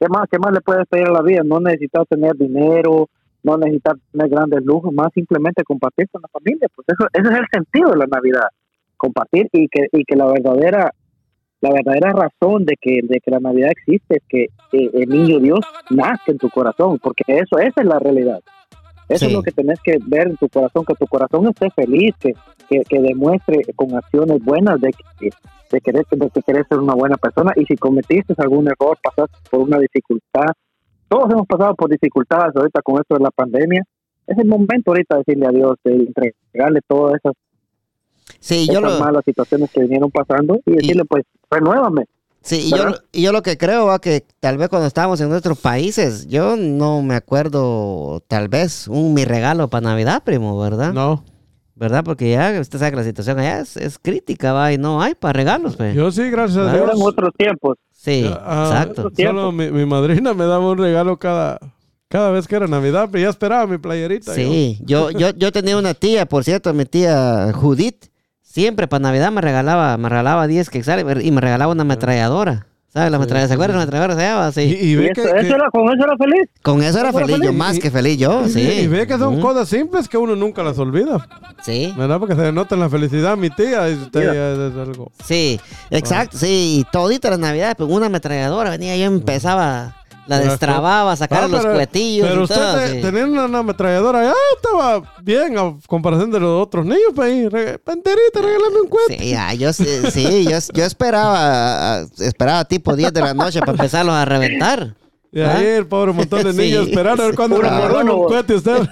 ¿qué más, qué más le puedes pedir a la vida? No necesitas tener dinero, no necesitas tener grandes lujos, más simplemente compartir con la familia, pues eso, ese es el sentido de la Navidad, compartir y que, y que la verdadera la verdadera razón de que, de que la Navidad existe es que eh, el niño Dios nazca en tu corazón, porque eso, esa es la realidad. Eso Sí. es lo que tenés que ver en tu corazón, que tu corazón esté feliz, que, que, que demuestre con acciones buenas de que, de, querer, de que querés ser una buena persona. Y si cometiste algún error, pasaste por una dificultad, todos hemos pasado por dificultades ahorita con esto de la pandemia. Es el momento ahorita de decirle a Dios, de entregarle todas esas, Sí, yo esas lo, malas situaciones que vinieron pasando y decirle, pues, renuévame. Sí, y yo, ¿verdad? y yo lo que creo va que tal vez cuando estábamos en nuestros países, yo no me acuerdo, tal vez, un mi regalo para Navidad, primo, ¿verdad? No. ¿Verdad? Porque ya usted sabe que la situación allá es, es crítica, va, y no hay para regalos. Yo sí, gracias a Ah, Dios. Eran otros tiempos. Sí, Ah, exacto. Solo mi, mi madrina me daba un regalo cada, cada vez que era Navidad, pero ya esperaba mi playerita. Sí, yo, yo, yo tenía una tía, por cierto, mi tía Judith, siempre para Navidad me regalaba, me regalaba 10 quetzales y me regalaba una ametralladora. ¿Sabes? La ametralladora, ¿se acuerdan? La ametralladora se llama, Y, sí. y ¿Y ve eso, que, que- eso era, con eso era feliz? Con eso era ¿Eso era feliz, yo más Y- que feliz yo, sí. y ve que son cosas simples que uno nunca las olvida. Sí. ¿Verdad? Porque se nota en la felicidad, mi tía. Y usted ya es algo. Sí, exacto, sí, y todita las navidades, pues una ametralladora venía, yo empezaba, la destrababa, sacar Ah, los cuetillos Pero y usted todo, te- sí. teniendo una ametralladora ya estaba bien a comparación de los otros niños. Pues. Re- Panterita, regálame un cuento. Sí, ah, yo, sí, sí, yo, yo esperaba, ah, esperaba tipo 10 de la noche para empezarlos a reventar. Y ahí el pobre montón de Sí. niños esperando a ver cuándo le regalaban un cohete a usted.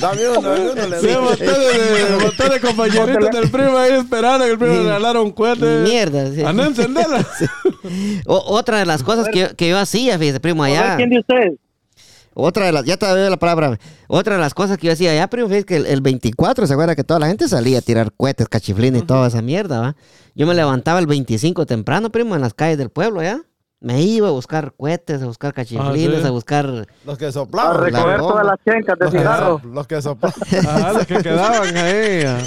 Dame uno, dame uno. Le Sí, un montón de, montón de compañeritos del primo ahí esperando que el primo le regalara un cohete. Mierda, sí. A no encenderla. O- otra de las cosas que, yo- que yo hacía, fíjese, primo, allá. ¿Quién de ustedes? Otra de las, ya te doy la palabra. Otra de las cosas que yo hacía allá, primo, fíjese que el, el 24, ¿se acuerda que toda la gente salía a tirar cohetes, cachiflines y toda esa mierda, va? Yo me levantaba el 25 temprano, primo, en las calles del pueblo, ¿ya? Me iba a buscar cohetes, a buscar cachiflines, Ah, sí. a buscar... Los que A soplaban. recoger bomba. todas las chencas de Los que, cigarro. los que soplaban. Ajá, los que quedaban ahí. ah,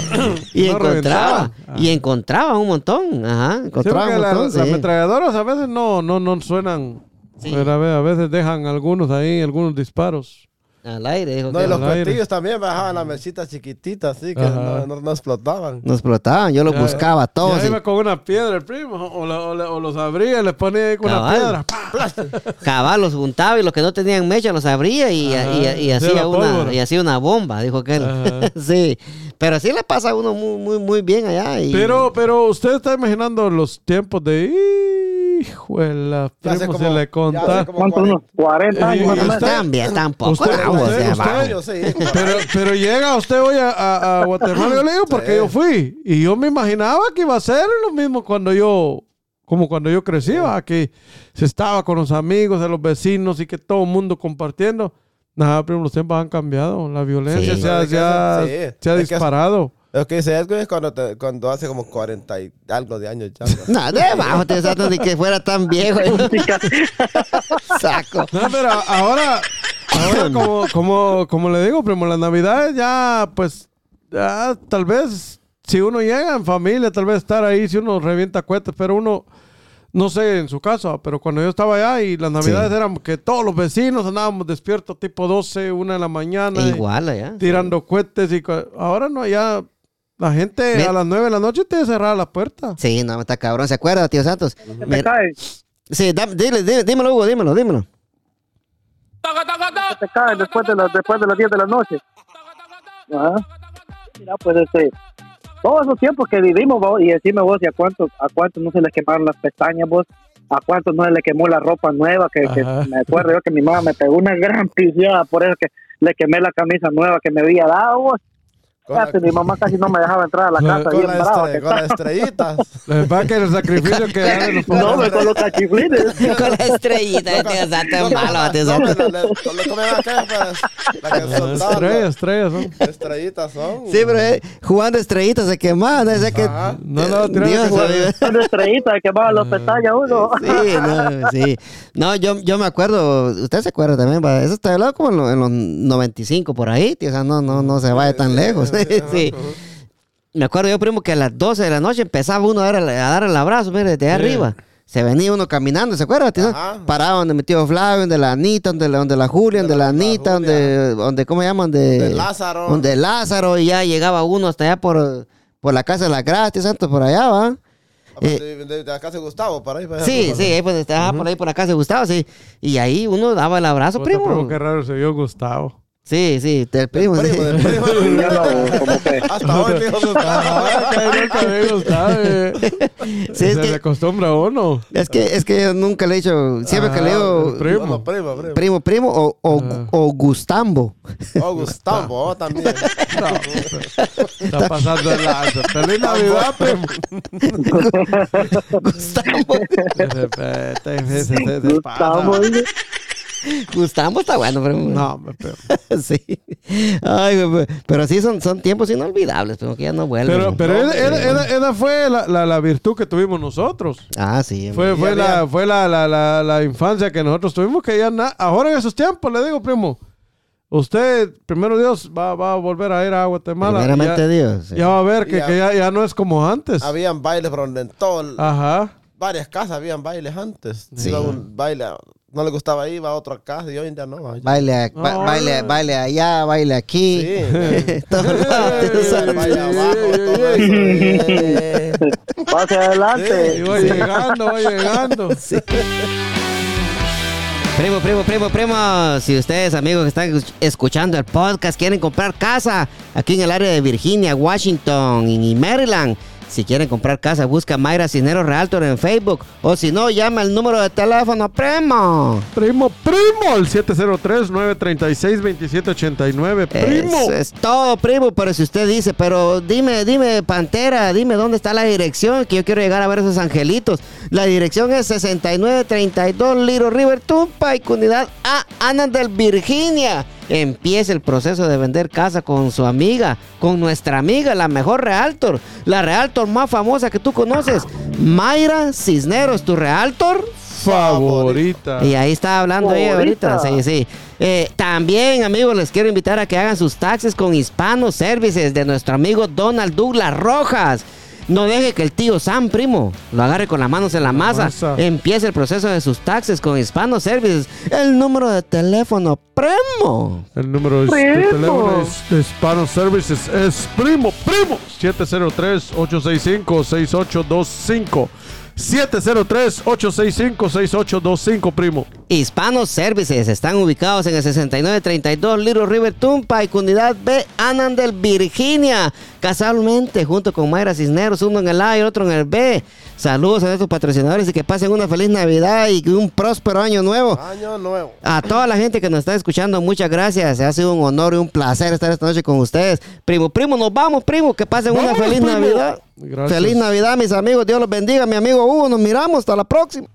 Y no encontraba, reventaban. Ah. y encontraba un montón, ajá, Sí, encontraba porque un la- montón, las sí. ametralladoras a veces no, no, no suenan. Sí. Pero a a veces dejan algunos ahí, algunos disparos. Al aire, dijo No, que y los aire. cuetillos también bajaban las mesitas chiquititas, así que no, no, no explotaban. nos explotaban, yo los Ya- buscaba todos. Ya y- iba con una piedra el primo, o, la- o la- o los abría y les ponía ahí con una Cabal. piedra. ¡pah! Cabal los juntaba y los que no tenían mecha los abría y, y- hacía la una y hacía una bomba, dijo aquel. Sí, pero sí le pasa a uno muy muy muy bien allá Pero, pero usted está imaginando los tiempos de hijuela, primo, como- se le conta. ¿Cuántos? Unos 40 años Y más o menos. usted- también tampoco usted- no, o usted- usted- sí. Pero, pero llega usted hoy a, a- a Guatemala, yo le digo, porque Sí. yo fui. Y yo me imaginaba que iba a ser lo mismo cuando yo, como cuando yo crecí, ¿va? que se estaba con los amigos, de los vecinos y que todo el mundo compartiendo. Nada, pero los tiempos han cambiado. La violencia Sí. se ha, se ha- sí. se disparado. Lo que dice Edwin es cuando, te- cuando hace como 40 y algo de años ya. ¿no? No, de bajo, te santo, ni que fuera tan viejo. Saco. No, pero ahora, ahora como, como, como le digo, primo, las navidades ya, pues, ya tal vez, si uno llega en familia, tal vez estar ahí, si uno revienta cohetes, pero uno, no sé en su caso, pero cuando yo estaba allá y las navidades Sí. eran que todos los vecinos andábamos despiertos tipo 12, 1 de la mañana, Igual allá. tirando cohetes y co- ahora no, ya la gente Me- a las 9 de la noche tiene cerrada la puerta. Sí, no, está cabrón, ¿se acuerda, tío Santos? Se te Mira- cae, sí, dame- dile, dile, dímelo, Hugo, dímelo, dímelo. se te cae después de, las después de las 10 de la noche. Ajá. Mira, pues este, todos esos tiempos que vivimos, vos, y decime vos, ¿y a cuántos, a cuántos no se les quemaron las pestañas, vos? ¿A cuántos no se les quemó la ropa nueva? Que, que me acuerdo yo que mi mamá me pegó una gran pillada por eso que le quemé la camisa nueva que me había dado, vos. Fíjate, mi mamá casi no me dejaba entrar a la casa, con bien la brava estre- que con las estrellitas. Lo que pasa es que el sacrificio que hacen los No, me con los cachiflines. Con la estrellita, tío Santos, es malo, tío pues, la- lo que me va a pues, Ah, Estrellas, estrellas, ¿no? las Estrellitas son. Sí, pero eh, jugando estrellitas se quemaban, ¿no? Que... No, no, Dios, se-. Son estrellitas que van a los pestañas uno. Sí, no, sí. No, yo, yo me acuerdo, usted se acuerda también, va, eso está hablando como en, lo- en los 95 por ahí, tío, o sea, no, no, no se vaya tan lejos. sí. Me acuerdo yo, primo, que a las 12 de la noche empezaba uno a dar el, a dar el abrazo, mire, desde Sí. arriba. Se venía uno caminando, ¿se acuerda? Paraba donde mi tío Flavio, donde la Anita, donde la, donde la Julia, donde la la- la Anita, Julia. donde, donde, ¿cómo llaman? De, De Lázaro. Donde Lázaro, y ya llegaba uno hasta allá por, por la casa de la Gracia, Santos, por allá, ¿va? Ah, pues, de, de- de la casa de Gustavo, para ahí. para allá, Sí, por- sí, ahí pues estaba por ahí por la casa de Gustavo, sí. Y ahí uno daba el abrazo, primo, qué raro se vio Gustavo. Sí, sí, del primo. sí. Primo, del primo. Que Hasta. Ah, que nunca me gustaba. Sí, es se que- le acostumbra a uno. Es que, es que yo nunca le he dicho, siempre que le Ah, digo primo. No, primo, primo. primo, primo o, o, Ah. o Gustambo. Oh, Gustavo oh, también. Está pasando el lanza. Feliz Navidad, primo. Gustambo. Gustavo. Gustambo está bueno, primo. No, me pero, sí. Ay, güey, pero sí son, son tiempos inolvidables, pero que ya no vuelven. pero, pero No, esa- esa fue la, la, la virtud que tuvimos nosotros. Ah, sí. Fue, fue, había- la, fue la, la, la, la infancia que nosotros tuvimos que ya na- ahora en esos tiempos, le digo, primo, Usted, primero Dios, va, va a volver a ir a Guatemala. Primeramente ya, Dios. sí. ya va a ver que, Ya. que ya, ya no es como antes. Habían bailes, pero en todo, el- Ajá. varias casas habían bailes antes. Sí. Un baile, no le gustaba ir, iba a otra casa y hoy en día no. Baile, ba- No, baile, baile allá, baile aquí. Sí, Todos lados, Ey, ¿sabes? vaya abajo, todo eso. Pase adelante. Y va llegando, va llegando. Primo, primo, primo, primo, si ustedes amigos que están escuch- escuchando el podcast quieren comprar casa aquí en el área de Virginia, Washington y Maryland, si quieren comprar casa, busca Mayra Cisneros Realtor en Facebook o si no, llama el número de teléfono, primo. Primo, primo, el 703-936-2789. Primo. Eso es todo, primo, pero si usted dice, pero dime, dime, Pantera, dime dónde está la dirección, que yo quiero llegar a ver esos angelitos. La dirección es 6932 Little River Tumpa y Comunidad A, Annandale, Virginia. Empieza el proceso de vender casa con su amiga, con nuestra amiga, la mejor Realtor, la Realtor más famosa que tú conoces, Mayra Cisneros, tu Realtor. Favorita. Y ahí está hablando ella ahorita. Favorita. Sí, sí. Eh, también, amigos, les quiero invitar a que hagan sus taxes con Hispano Services de nuestro amigo Donald Douglas Rojas. No deje que el tío Sam, primo, lo agarre con las manos en la masa. masa. Empiece el proceso de sus taxes con Hispano Services. El número de teléfono, primo. El número de, teléfono es de Hispano Services es primo, primo. 703-865-6825. 703-865-6825, primo. Hispano Services están ubicados en el 6932 Little River Tumpa y Comunidad B, Annandale, Virginia. Casualmente, junto con Mayra Cisneros, uno en el A y otro en el B. Saludos a nuestros patrocinadores y que pasen una feliz Navidad y un próspero año nuevo. Año nuevo. A toda la gente que nos está escuchando, muchas gracias. Ha sido un honor y un placer estar esta noche con ustedes. Primo, primo, nos vamos, primo. Que pasen una feliz primo. Navidad. Gracias. Feliz Navidad, mis amigos. Dios los bendiga, mi amigo Hugo. Nos miramos. Hasta la próxima.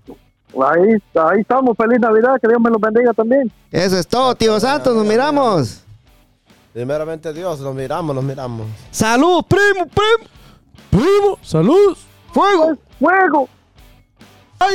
Ahí, ahí estamos. Feliz Navidad. Que Dios me los bendiga también. Eso es todo, tío Santos. Nos miramos. Primeramente Dios, nos miramos, nos miramos. Salud, primo, primo. Primo, salud. Fuego. ¡Fuego!